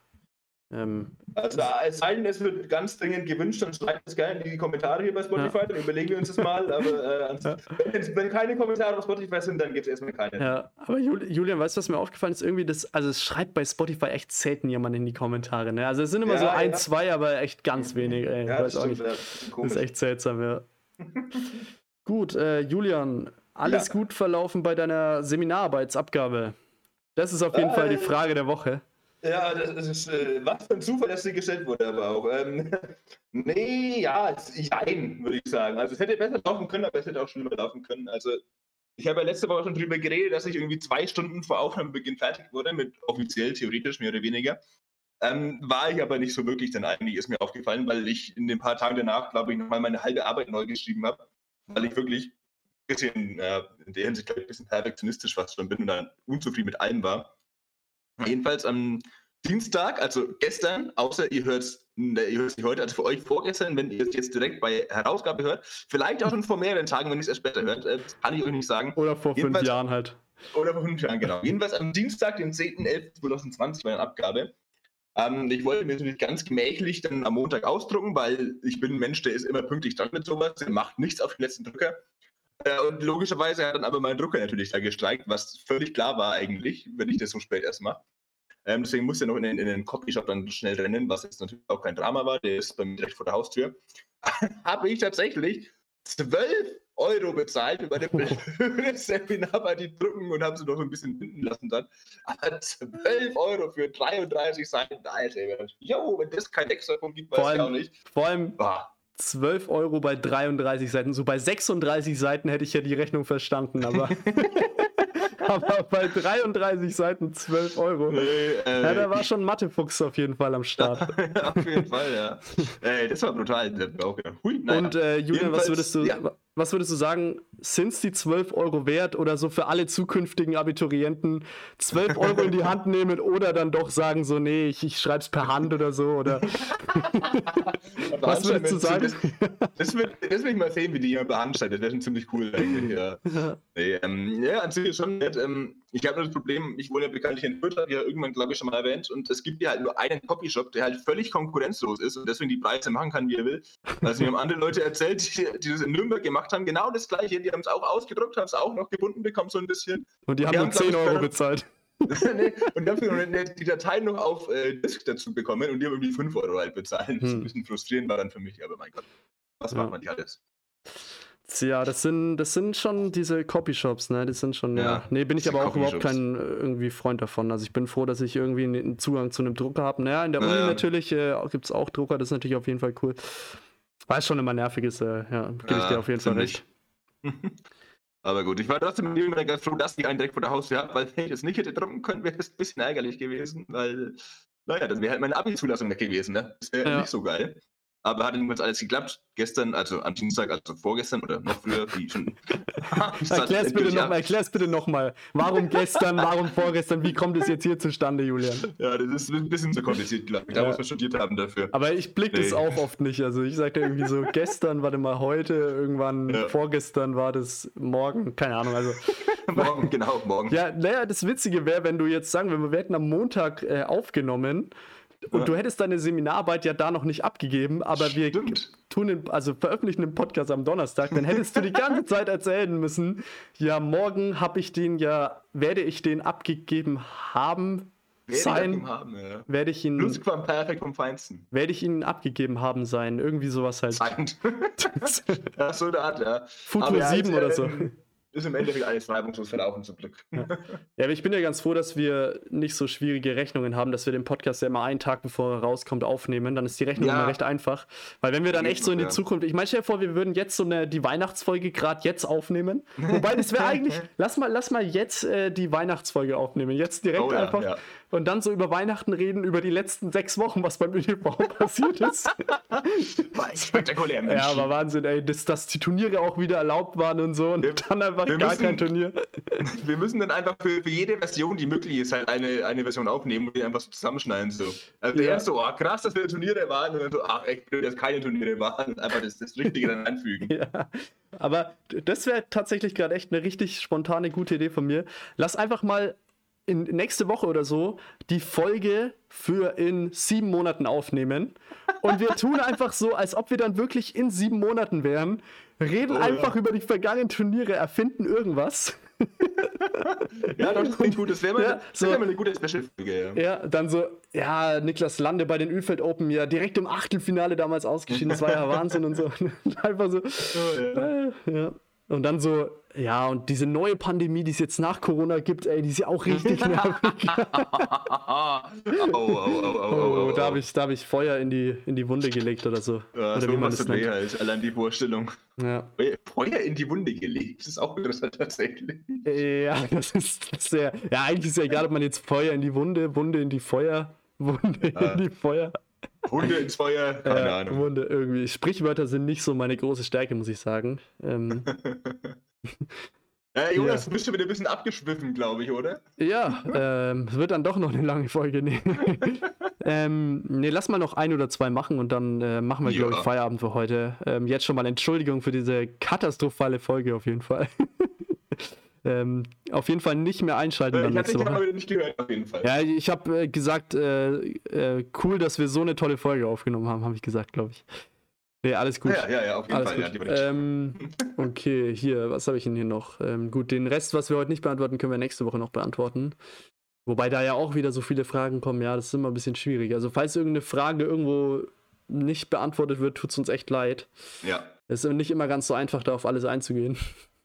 Speaker 1: ähm, also es sei denn, es wird ganz dringend gewünscht, dann schreibt es gerne in die Kommentare hier bei Spotify, ja. dann überlegen wir uns das mal. Aber äh, wenn, wenn, keine Kommentare auf Spotify sind, dann gibt es erstmal keine.
Speaker 2: Ja, aber Julian, weißt du, was mir aufgefallen ist? Irgendwie das, also es schreibt bei Spotify echt selten jemand in die Kommentare. Ne? Also es sind immer ja, so ein, zwei, aber echt ganz wenig. Ey. Ja, das, stimmt, das ist echt seltsam, ja. gut, äh, Julian, alles gut verlaufen bei deiner Seminararbeitsabgabe? Das ist auf jeden äh, Fall die Frage der Woche.
Speaker 1: Ja, das ist äh, was für ein Zufall, dass sie gestellt wurde, aber auch. Ähm, nee, ja, jein, würde ich sagen. Also es hätte besser laufen können, aber es hätte auch schlimmer laufen können. Also ich habe ja letzte Woche schon darüber geredet, dass ich irgendwie zwei Stunden vor Aufnahmebeginn fertig wurde, mit offiziell, theoretisch, mehr oder weniger. Ähm, war ich aber nicht so wirklich dann eigentlich, ist mir aufgefallen, weil ich in den paar Tagen danach, glaube ich, nochmal meine halbe Arbeit neu geschrieben habe, weil ich wirklich ein bisschen, äh, in der Hinsicht, ich, ein bisschen perfektionistisch fast schon bin und dann unzufrieden mit allem war. Jedenfalls am Dienstag, also gestern, außer ihr hört es ihr hört nicht heute, also für euch vorgestern, wenn ihr es jetzt direkt bei Herausgabe hört, vielleicht auch schon vor mehreren Tagen, wenn ihr es erst später hört, äh, kann ich euch nicht sagen.
Speaker 2: Oder vor Jedenfalls, fünf Jahren halt.
Speaker 1: Oder vor fünf Jahren, genau. Jedenfalls am Dienstag, den 10.11.2020, meine Abgabe. Ähm, ich wollte mir natürlich ganz gemächlich dann am Montag ausdrucken, weil ich bin ein Mensch, der ist immer pünktlich dran mit sowas, der macht nichts auf den letzten Drücker. Äh, und logischerweise hat dann aber mein Drucker natürlich da gestreikt, was völlig klar war eigentlich, wenn ich das so spät erst mache. Ähm, deswegen musste er noch in den, in den Copyshop dann schnell rennen, was jetzt natürlich auch kein Drama war, der ist bei mir direkt vor der Haustür. Habe ich tatsächlich 12 Euro bezahlt über das Seminar bei die drucken und haben sie noch ein bisschen binden lassen dann. Aber 12 Euro für 33 Seiten, Alter. Jo, wenn das kein extra Punkt gibt, weiß ich auch nicht.
Speaker 2: Vor allem, ah. 12 Euro bei 33 Seiten. So bei 36 Seiten hätte ich ja die Rechnung verstanden, aber. aber bei 33 Seiten 12 Euro. Nee, äh, ja, da war schon Mathefuchs auf jeden Fall am Start.
Speaker 1: auf jeden Fall, ja. Ey, das war brutal.
Speaker 2: Hui, naja. Und äh, Julian, was würdest du, ja. Was würdest du sagen, sind es die 12 Euro wert oder so für alle zukünftigen Abiturienten 12 Euro in die Hand nehmen oder dann doch sagen so, nee, ich, ich schreibe es per Hand oder so? Oder was würdest du sagen?
Speaker 1: Das, das, will, das will ich mal sehen, wie die jemand behandelt. Das wäre schon ziemlich cool eigentlich. Ja, nee, ähm, ja an sich schon nett. Ähm, ich habe nur das Problem, ich wohne ja bekanntlich in Fürth, habe ja irgendwann, glaube ich, schon mal erwähnt, und es gibt ja halt nur einen Copyshop, der halt völlig konkurrenzlos ist und deswegen die Preise machen kann, wie er will. Also mir haben andere Leute erzählt, die, die das in Nürnberg gemacht haben, genau das gleiche, die haben es auch ausgedruckt, haben es auch noch gebunden bekommen, so ein bisschen.
Speaker 2: Und die, und haben nur 10 Euro bezahlt.
Speaker 1: nee, und dafür die Datei noch auf äh, Disk dazu bekommen und die haben irgendwie 5 Euro halt bezahlt. Hm. Das ist ein hm. bisschen frustrierend war dann für mich, aber mein Gott, was ja. macht man nicht alles?
Speaker 2: Ja, das sind, das sind schon diese Copyshops, ne? Das sind schon, ja. ja. Nee, bin ich aber auch überhaupt kein äh, irgendwie Freund davon. Also ich bin froh, dass ich irgendwie einen Zugang zu einem Drucker habe. Naja, in der Uni ja. natürlich äh, gibt es auch Drucker, das ist natürlich auf jeden Fall cool. Weil es schon immer nervig ist, äh, ja, gebe ja, ich dir auf jeden Fall recht.
Speaker 1: aber gut, ich war trotzdem ganz froh, dass ich einen direkt vor der Haustür habe, weil wenn ich das nicht hätte drucken können, wäre es ein bisschen ärgerlich gewesen, weil, naja, dann wäre halt meine Abi-Zulassung weg gewesen, ne? Das wäre nicht so geil. Aber hat jedenfalls alles geklappt. Gestern, also am Dienstag, also vorgestern oder noch früher, wie schon.
Speaker 2: erklär's, bitte noch erklär's bitte nochmal. Warum gestern, warum vorgestern? Wie kommt es jetzt hier zustande, Julian?
Speaker 1: Ja, das ist ein bisschen zu kompliziert, glaube ich. Da ja. muss man studiert haben dafür.
Speaker 2: Aber ich blicke nee. das auch oft nicht. Also ich sage irgendwie so, gestern, warte mal, heute, irgendwann, ja. vorgestern war das morgen, keine Ahnung. Also.
Speaker 1: morgen, genau, morgen.
Speaker 2: Ja, naja, das Witzige wäre, wenn du jetzt sagen, wir, wir hätten am Montag äh, aufgenommen und ja. du hättest deine Seminararbeit ja da noch nicht abgegeben, aber Stimmt. wir tun den, also veröffentlichen den Podcast am Donnerstag, dann hättest du die ganze Zeit erzählen müssen, ja, morgen habe ich den ja, werde ich den abgegeben haben, werde sein, ich haben, ja. werde ich ihn
Speaker 1: Plusquamperfekt vom Feinsten.
Speaker 2: Werde ich ihn abgegeben haben sein, irgendwie sowas halt.
Speaker 1: ja, so eine Art, ja.
Speaker 2: Futur 7 oder so.
Speaker 1: Ähm, ist im Endeffekt alles reibungslos verlaufen, zum Glück.
Speaker 2: Ja. ja, aber ich bin ja ganz froh, dass wir nicht so schwierige Rechnungen haben, dass wir den Podcast ja immer einen Tag bevor er rauskommt aufnehmen. Dann ist die Rechnung ja. immer recht einfach. Weil wenn wir dann echt so in die Zukunft, ich meine, stell dir vor, wir würden jetzt so eine, die Weihnachtsfolge gerade jetzt aufnehmen. Wobei, das wäre eigentlich, lass mal, lass mal jetzt äh, die Weihnachtsfolge aufnehmen. Jetzt direkt oh, einfach. Und dann so über Weihnachten reden, über die letzten sechs Wochen, was beim ÖTV passiert ist.
Speaker 1: Spektakulär, Mensch.
Speaker 2: Ja, aber Wahnsinn, ey, dass, dass die Turniere auch wieder erlaubt waren und so und wir, dann einfach gar müssen, kein Turnier.
Speaker 1: Wir müssen dann einfach für, für jede Version, die möglich ist, halt eine, eine Version aufnehmen und die einfach so zusammenschneiden. So. Also ja. erst so, oh, krass, dass wir Turniere waren und dann so, ach, echt blöd, dass keine Turniere waren einfach das, das Richtige dann anfügen.
Speaker 2: Ja, aber das wäre tatsächlich gerade echt eine richtig spontane, gute Idee von mir. Lass einfach mal in nächste Woche oder so die Folge für in sieben Monaten aufnehmen. Und wir tun einfach so, als ob wir dann wirklich in sieben Monaten wären, reden oh, einfach ja. über die vergangenen Turniere, erfinden irgendwas.
Speaker 1: ja, das klingt gut. Das wäre mal, ja, so, wär mal eine gute Special-Folge.
Speaker 2: Ja. ja, dann so, ja, Niklas Lande bei den Ölfeld Open, ja, direkt im Achtelfinale damals ausgeschieden. Das war ja Wahnsinn und so. einfach so. Oh, ja. Äh, ja. Und dann so, ja, und diese neue Pandemie, die es jetzt nach Corona gibt, ey, die ist ja auch richtig nervig. oh, oh, oh, da habe ich, hab ich Feuer in die, in die Wunde gelegt oder so.
Speaker 1: Ja,
Speaker 2: oder
Speaker 1: so wie man das nennt. Halt, allein die Vorstellung.
Speaker 2: Ja.
Speaker 1: Feuer in die Wunde gelegt, das ist auch interessant tatsächlich.
Speaker 2: Ja, das ist sehr. Ja, eigentlich ist ja egal, ob man jetzt Feuer in die Wunde, Wunde in die Feuer, Wunde ah. in die Feuer.
Speaker 1: Hunde ins Feuer, keine äh, Ahnung.
Speaker 2: Hunde irgendwie. Sprichwörter sind nicht so meine große Stärke, muss ich sagen. Ähm.
Speaker 1: äh, Jonas, ja. bist du wieder ein bisschen abgeschwiffen, glaube ich, oder?
Speaker 2: Ja, ähm, es wird dann doch noch eine lange Folge. Nee. ähm, nee, lass mal noch ein oder zwei machen und dann äh, machen wir, ja. glaube ich, Feierabend für heute. Ähm, jetzt schon mal Entschuldigung für diese katastrophale Folge auf jeden Fall. Ähm, auf jeden Fall nicht mehr einschalten. Äh, dann ich Woche. heute nicht gehört, auf jeden Fall. Ja, ich habe äh, gesagt, äh, äh, cool, dass wir so eine tolle Folge aufgenommen haben, habe ich gesagt, glaube ich. Nee, alles gut.
Speaker 1: Ja, ja, ja, auf jeden alles
Speaker 2: Fall. Ja, ähm, okay, hier, was habe ich denn hier noch? Ähm, gut, den Rest, was wir heute nicht beantworten, können wir nächste Woche noch beantworten. Wobei da ja auch wieder so viele Fragen kommen, ja, das ist immer ein bisschen schwierig. Also, falls irgendeine Frage irgendwo nicht beantwortet wird, tut es uns echt leid.
Speaker 1: Ja.
Speaker 2: Es ist nicht immer ganz so einfach, da auf alles einzugehen.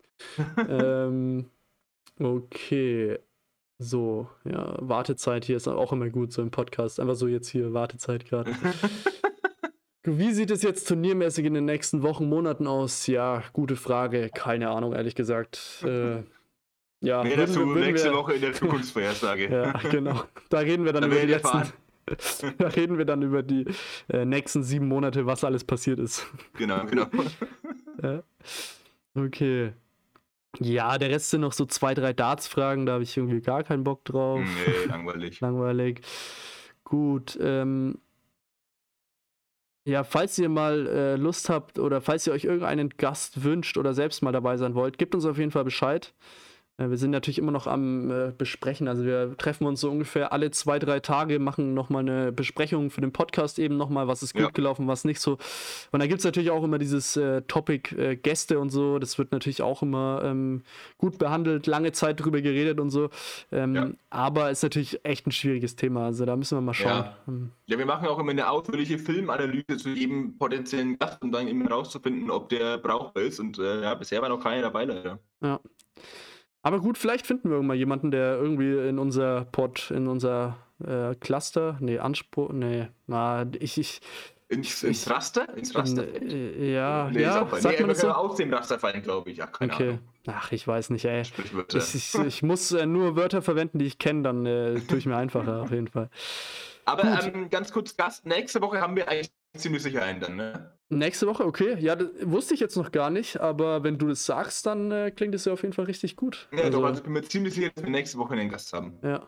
Speaker 2: ähm, okay. So, ja, Wartezeit hier ist auch immer gut, so im Podcast. Einfach so jetzt hier, Wartezeit gerade. Wie sieht es jetzt turniermäßig in den nächsten Wochen, Monaten aus? Ja, gute Frage. Keine Ahnung, ehrlich gesagt. Äh, ja,
Speaker 1: Mehr dazu wir, nächste wir, Woche in der Zukunftsvorhersage.
Speaker 2: ja, genau. Da reden wir dann da über die letzten. da reden wir dann über die äh, nächsten sieben Monate, was alles passiert ist.
Speaker 1: Genau, genau.
Speaker 2: ja. Okay. Ja, der Rest sind noch so zwei, drei Darts-Fragen, da habe ich irgendwie gar keinen Bock drauf.
Speaker 1: Nee, langweilig.
Speaker 2: langweilig. Gut, ähm, ja, falls ihr mal äh, Lust habt oder falls ihr euch irgendeinen Gast wünscht oder selbst mal dabei sein wollt, gebt uns auf jeden Fall Bescheid. Äh, wir sind natürlich immer noch am äh, Besprechen. Also wir treffen uns so ungefähr alle zwei, drei Tage, machen nochmal eine Besprechung für den Podcast eben nochmal, was ist gut ja. gelaufen, was nicht so. Und da gibt es natürlich auch immer dieses äh, Topic äh, Gäste und so. Das wird natürlich auch immer ähm, gut behandelt, lange Zeit drüber geredet und so. Ähm, ja. Aber ist natürlich echt ein schwieriges Thema. Also da müssen wir mal schauen.
Speaker 1: Ja,
Speaker 2: ähm.
Speaker 1: ja wir machen auch immer eine ausführliche Filmanalyse zu jedem potenziellen Gast, um dann immer rauszufinden, ob der brauchbar ist. Und äh, ja, bisher war noch keiner dabei leider.
Speaker 2: Ja. Aber gut, vielleicht finden wir irgendwann jemanden, der irgendwie in unser Pod, in unser äh, Cluster, nee, Anspruch, nee, na, ich, ich
Speaker 1: ins, ins Raster? Ins Raster?
Speaker 2: Äh, ja, nee, ja.
Speaker 1: Sagt nee, man so? aus dem Raster fallen, glaube ich. Ja, keine okay. Ahnung.
Speaker 2: Ach, ich weiß nicht, ey. Ich, ich, ich, muss äh, nur Wörter verwenden, die ich kenne, dann äh, tue ich mir einfacher, auf jeden Fall.
Speaker 1: Aber ähm, ganz kurz, Gast, nächste Woche haben wir eigentlich ziemlich sicher einen dann, ne?
Speaker 2: Nächste Woche, okay. Ja, das wusste ich jetzt noch gar nicht, aber wenn du das sagst, dann äh, klingt es ja auf jeden Fall richtig gut.
Speaker 1: Ja, also, doch, also ich bin mir ziemlich sicher, dass wir nächste Woche einen Gast haben.
Speaker 2: Ja.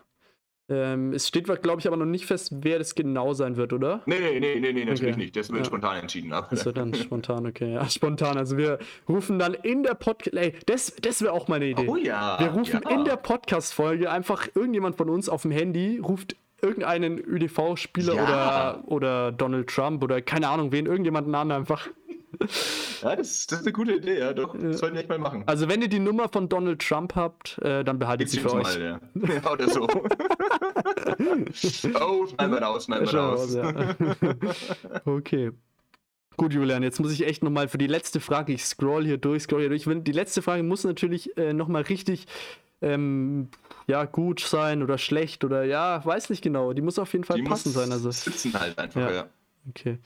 Speaker 2: Ähm, es steht, glaube ich, aber noch nicht fest, wer das genau sein wird, oder?
Speaker 1: Nee, nee, nee, nee, nee natürlich okay. nicht. Das wird ja. spontan entschieden. Aber.
Speaker 2: Das wird dann spontan, okay. Ja, spontan. Also wir rufen dann in der Podcast, ey, das, das wäre auch meine Idee.
Speaker 1: Oh ja.
Speaker 2: Wir rufen ja. in der Podcast-Folge einfach irgendjemand von uns auf dem Handy, ruft irgendeinen ÖDV-Spieler ja. oder, oder Donald Trump oder keine Ahnung wen, irgendjemanden an einfach.
Speaker 1: Ja, das, das, ist eine gute Idee, ja, doch. Das sollten wir echt mal machen.
Speaker 2: Also, wenn ihr die Nummer von Donald Trump habt, äh, dann behaltet sie für euch. Mal,
Speaker 1: ja. ja, oder so. oh, schneiden wir raus, schneiden wir raus.
Speaker 2: Okay. Gut, Julian, jetzt muss ich echt nochmal für die letzte Frage, ich scroll hier durch, scroll hier durch. Die letzte Frage muss natürlich äh, nochmal richtig ähm, ja, gut sein oder schlecht oder ja, weiß nicht genau. Die muss auf jeden Fall die passen sein. Also.
Speaker 1: Sitzen halt einfach, ja. ja.
Speaker 2: Okay.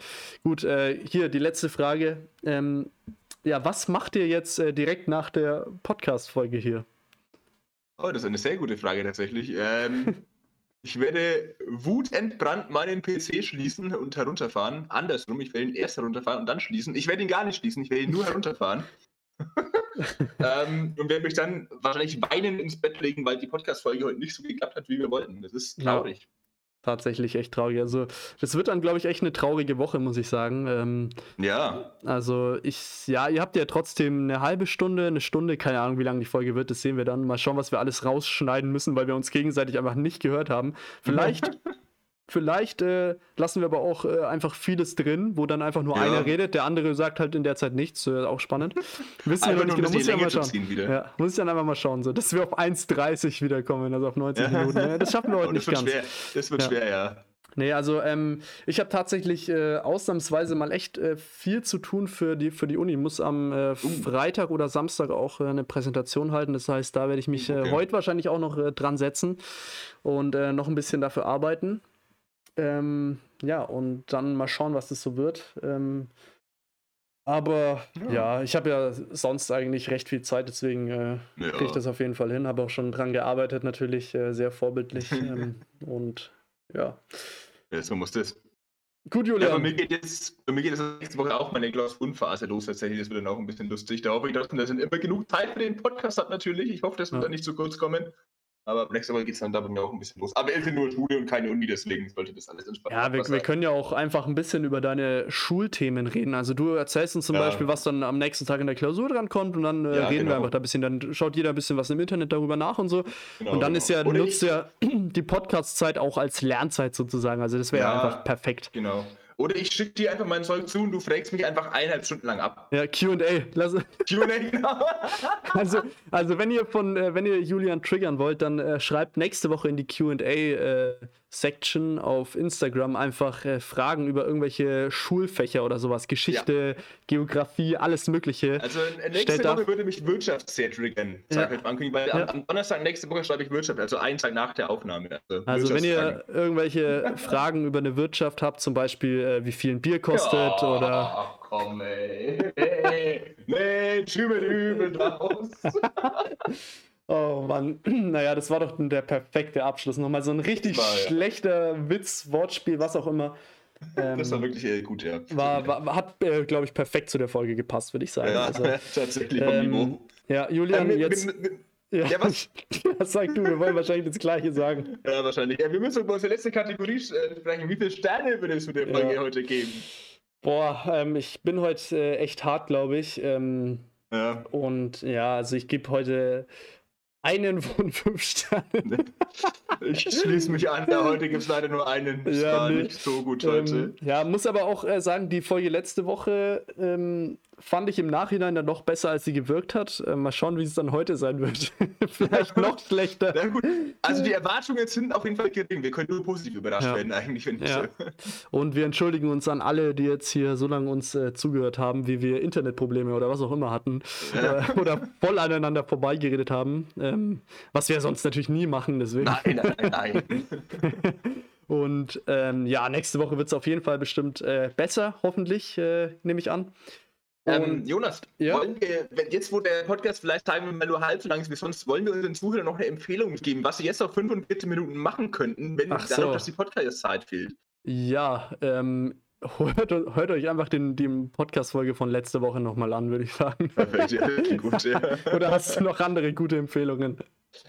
Speaker 2: Gut, äh, hier die letzte Frage. Ähm, ja, was macht ihr jetzt äh, direkt nach der Podcast-Folge hier?
Speaker 1: Oh, das ist eine sehr gute Frage tatsächlich. Ähm, ich werde wutentbrannt meinen PC schließen und herunterfahren. Andersrum, ich werde ihn erst herunterfahren und dann schließen. Ich werde ihn gar nicht schließen, ich werde ihn nur herunterfahren. ähm, und werde mich dann wahrscheinlich weinend ins Bett legen, weil die Podcast-Folge heute nicht so geklappt hat, wie wir wollten. Das ist traurig. Ja,
Speaker 2: tatsächlich echt traurig. Also, das wird dann, glaube ich, echt eine traurige Woche, muss ich sagen. Ähm,
Speaker 1: ja.
Speaker 2: Also, ich, ja, ihr habt ja trotzdem eine halbe Stunde, eine Stunde, keine Ahnung, wie lange die Folge wird, das sehen wir dann. Mal schauen, was wir alles rausschneiden müssen, weil wir uns gegenseitig einfach nicht gehört haben. Vielleicht. Vielleicht äh, lassen wir aber auch äh, einfach vieles drin, wo dann einfach nur ja. einer redet, der andere sagt halt in der Zeit nichts. Äh, auch spannend. Wissen wir noch nicht genau. Muss ich mal schauen. Ja, muss ich dann einfach mal schauen, so, dass wir auf 1,30 wiederkommen, also auf 90 ja. Minuten. Ja, das schaffen wir heute nicht
Speaker 1: das
Speaker 2: ganz.
Speaker 1: Schwer. Das wird schwer, ja.
Speaker 2: Nee, also ähm, ich habe tatsächlich äh, ausnahmsweise mal echt äh, viel zu tun für die, für die Uni. Ich muss am äh, uh. Freitag oder Samstag auch äh, eine Präsentation halten. Das heißt, da werde ich mich äh, okay. heute wahrscheinlich auch noch äh, dran setzen und noch ein bisschen dafür arbeiten. Ähm, ja, und dann mal schauen, was das so wird. Ähm, aber ja, ja ich habe ja sonst eigentlich recht viel Zeit, deswegen ja. kriege ich das auf jeden Fall hin. Habe auch schon dran gearbeitet, natürlich sehr vorbildlich. ähm, und ja.
Speaker 1: Ja, so muss das.
Speaker 2: Gut, Julian.
Speaker 1: Ja, bei mir geht jetzt, mir geht jetzt nächste Woche auch meine Klaus-Phase los. Tatsächlich, das wird dann auch ein bisschen lustig. Da hoffe ich, dass wir immer genug Zeit für den Podcast hat, natürlich. Ich hoffe, dass wir da nicht zu kurz kommen. Aber nächste Woche geht es dann da bei mir auch ein bisschen los. Aber es ist nur Schule und keine Uni, deswegen sollte das alles
Speaker 2: entspannt Ja, wir, wir, können ja auch einfach ein bisschen über deine Schulthemen reden. Also du erzählst uns zum ja. Beispiel, was dann am nächsten Tag in der Klausur dran kommt und dann äh, ja, reden genau. wir einfach da ein bisschen. Dann schaut jeder ein bisschen was im Internet darüber nach und so. Genau, und dann genau. ist ja, nutzt ja die Podcast-Zeit auch als Lernzeit sozusagen. Also das wäre ja, einfach perfekt.
Speaker 1: Genau. Oder ich schicke dir einfach mein Zeug zu und du fragst mich einfach eineinhalb Stunden lang ab.
Speaker 2: Ja, QA. QA, genau. also, also wenn ihr von, äh, wenn ihr Julian triggern wollt, dann äh, schreibt nächste Woche in die QA äh, Section auf Instagram einfach äh, Fragen über irgendwelche Schulfächer oder sowas. Geschichte, ja. Geografie, alles Mögliche.
Speaker 1: Also nächste Stellt Woche würde mich Wirtschaft sehr triggern. Ja. Weil ja. am, Donnerstag nächste Woche schreibe ich Wirtschaft, also einen Tag nach der Aufnahme.
Speaker 2: Also, also wenn ihr irgendwelche Fragen über eine Wirtschaft habt, zum Beispiel äh, wie viel ein Bier kostet oh, oder.
Speaker 1: Ach komm, ey. Nee, nee, übel, übel draus.
Speaker 2: Oh Mann, naja, das war doch der perfekte Abschluss. Nochmal so ein richtig war, schlechter ja. Witz, Wortspiel, was auch immer.
Speaker 1: Ähm, das war wirklich äh, gut, ja.
Speaker 2: War, war hat, äh, glaube ich, perfekt zu der Folge gepasst, würde ich sagen.
Speaker 1: Ja,
Speaker 2: also,
Speaker 1: tatsächlich vom ähm, Niveau.
Speaker 2: Ja, Julian, ähm, jetzt. Mit, mit, ja. ja, was? ja, sag du, wir wollen wahrscheinlich das Gleiche sagen.
Speaker 1: Ja, wahrscheinlich. Ja, wir müssen über unsere letzte Kategorie äh, sprechen. Wie viele Sterne würdest du der Folge ja. heute geben?
Speaker 2: Boah, ähm, ich bin heute äh, echt hart, glaube ich. Ähm,
Speaker 1: ja.
Speaker 2: Und ja, also ich gebe heute einen von fünf Sternen.
Speaker 1: Ich schließe mich an, da heute gibt es leider nur einen. Das ja, war nee. nicht so gut heute.
Speaker 2: Ähm, ja, muss aber auch äh, sagen, die Folge letzte Woche ähm, fand ich im Nachhinein dann noch besser, als sie gewirkt hat. Äh, mal schauen, wie es dann heute sein wird. Vielleicht noch schlechter.
Speaker 1: Also die Erwartungen sind auf jeden Fall gering. Wir können nur positiv überrascht ja. werden, eigentlich, wenn ich
Speaker 2: ja. so. Und wir entschuldigen uns an alle, die jetzt hier so lange uns äh, zugehört haben, wie wir Internetprobleme oder was auch immer hatten. Ja. Äh, oder voll aneinander vorbeigeredet haben. Ähm, was wir sonst natürlich nie machen, deswegen.
Speaker 1: Nein, nein, nein.
Speaker 2: Und ähm, ja, nächste Woche wird es auf jeden Fall bestimmt äh, besser, hoffentlich, äh, nehme ich an.
Speaker 1: Ähm, Jonas, ja? wollen wir, jetzt wo der Podcast vielleicht sagen wir mal nur halb so lang ist wie sonst, wollen wir unseren Zuhörern noch eine Empfehlung geben, was sie jetzt auf 45 Minuten machen könnten, wenn Ach dadurch, so. dass die Podcast-Zeit fehlt?
Speaker 2: Ja, ähm, hört, hört, euch einfach den, die Podcast-Folge von letzter Woche nochmal an, würde ich sagen. Perfekt, ja, gut, ja. Oder hast du noch andere gute Empfehlungen?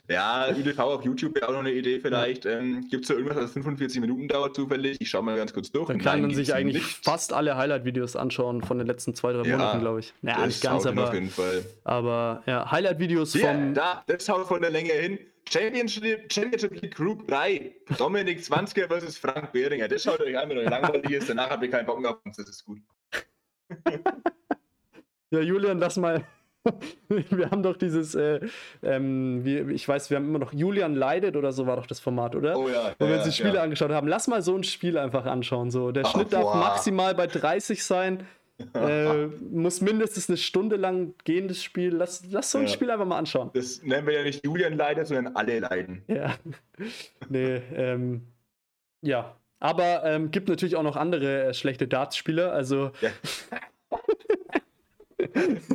Speaker 1: Ja, ÜDV auf YouTube wäre auch noch eine Idee vielleicht. Ähm, Gibt es da irgendwas, das 45 Minuten dauert zufällig? Ich schaue mal ganz kurz durch.
Speaker 2: Dann kann man sich eigentlich nicht. fast alle Highlight-Videos anschauen von den letzten zwei, drei ja, Monaten, glaube ich.
Speaker 1: Naja, nicht ganz, aber, auf jeden Fall.
Speaker 2: aber ja, Highlight-Videos vom...
Speaker 1: Da, das haut von der Länge hin. Championship, Championship League Group 3. Dominik Zwanziger versus Frank Behringer. Das schaut euch an, wenn euch langweilig ist. Danach habt ihr keinen Bock mehr auf uns. Das ist gut.
Speaker 2: ja, Julian, lass mal wir haben doch dieses, äh, ähm, wie, ich weiß, wir haben immer noch Julian leidet oder so war doch das Format, oder?
Speaker 1: Oh ja.
Speaker 2: Wo
Speaker 1: ja,
Speaker 2: wir uns die Spiele ja. angeschaut haben. Lass mal so ein Spiel einfach anschauen. So. Der Ach, Schnitt boah. darf maximal bei 30 sein. äh, muss mindestens eine Stunde lang gehen, das Spiel. Lass, lass so ein ja. Spiel einfach mal anschauen.
Speaker 1: Das nennen wir ja nicht Julian leidet, sondern alle leiden.
Speaker 2: Ja. nee, ähm, ja. Aber ähm, gibt natürlich auch noch andere äh, schlechte Dartspieler. Also. Ja.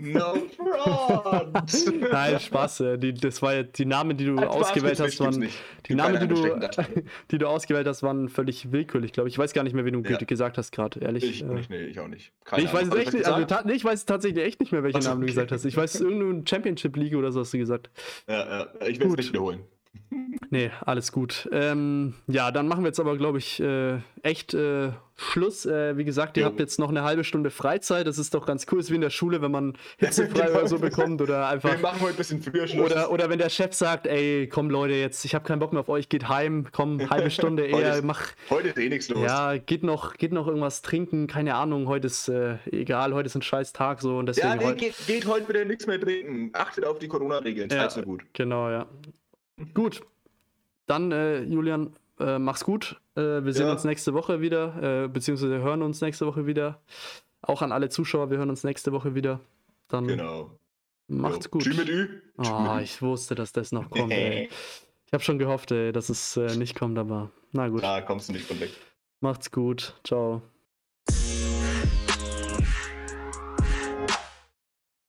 Speaker 1: No fraud!
Speaker 2: Nein, Spaß. Äh, die, das war jetzt die Namen, die du Spaß ausgewählt hast, waren. Die Namen, die du, die du ausgewählt hast, waren völlig willkürlich, glaube ich. Ich weiß gar nicht mehr, wie du ja. gesagt hast gerade, ehrlich.
Speaker 1: Ich, äh, nee, ich auch nicht.
Speaker 2: Keine ich weiß, echt nicht, also, nee, ich weiß tatsächlich echt nicht mehr, welche also, Namen okay. du gesagt hast. Ich weiß, irgendeine Championship League oder so hast du gesagt.
Speaker 1: Ja, ja. Ich will es nicht wiederholen.
Speaker 2: Nee, alles gut. Ähm, ja, dann machen wir jetzt aber, glaube ich, äh, echt äh, Schluss. Äh, wie gesagt, ihr jo. habt jetzt noch eine halbe Stunde Freizeit. Das ist doch ganz cool. Ist wie in der Schule, wenn man hitzefrei oder so bekommt. Oder einfach.
Speaker 1: Wir machen heute ein bisschen früher Schluss.
Speaker 2: Oder, oder wenn der Chef sagt, ey, komm Leute, jetzt, ich habe keinen Bock mehr auf euch, geht heim, komm, halbe Stunde eher,
Speaker 1: heute ist,
Speaker 2: mach.
Speaker 1: Heute ist eh nichts los.
Speaker 2: Ja, geht noch, geht noch irgendwas trinken, keine Ahnung, heute ist äh, egal, heute ist ein scheiß Tag so und deswegen. Ja,
Speaker 1: nee, geht, geht heute wieder nichts mehr trinken. Achtet auf die Corona-Regeln,
Speaker 2: ja, so gut. Genau, ja. Gut, dann, äh, Julian, äh, mach's gut. Äh, wir sehen ja. uns nächste Woche wieder, äh, beziehungsweise hören uns nächste Woche wieder. Auch an alle Zuschauer, wir hören uns nächste Woche wieder. Dann genau. macht's jo. gut. Tschüss mit Ü. Oh, ich wusste, dass das noch kommt. ey. Ich habe schon gehofft, ey, dass es äh, nicht kommt, aber na gut.
Speaker 1: Da kommst du nicht von weg.
Speaker 2: Macht's gut. Ciao.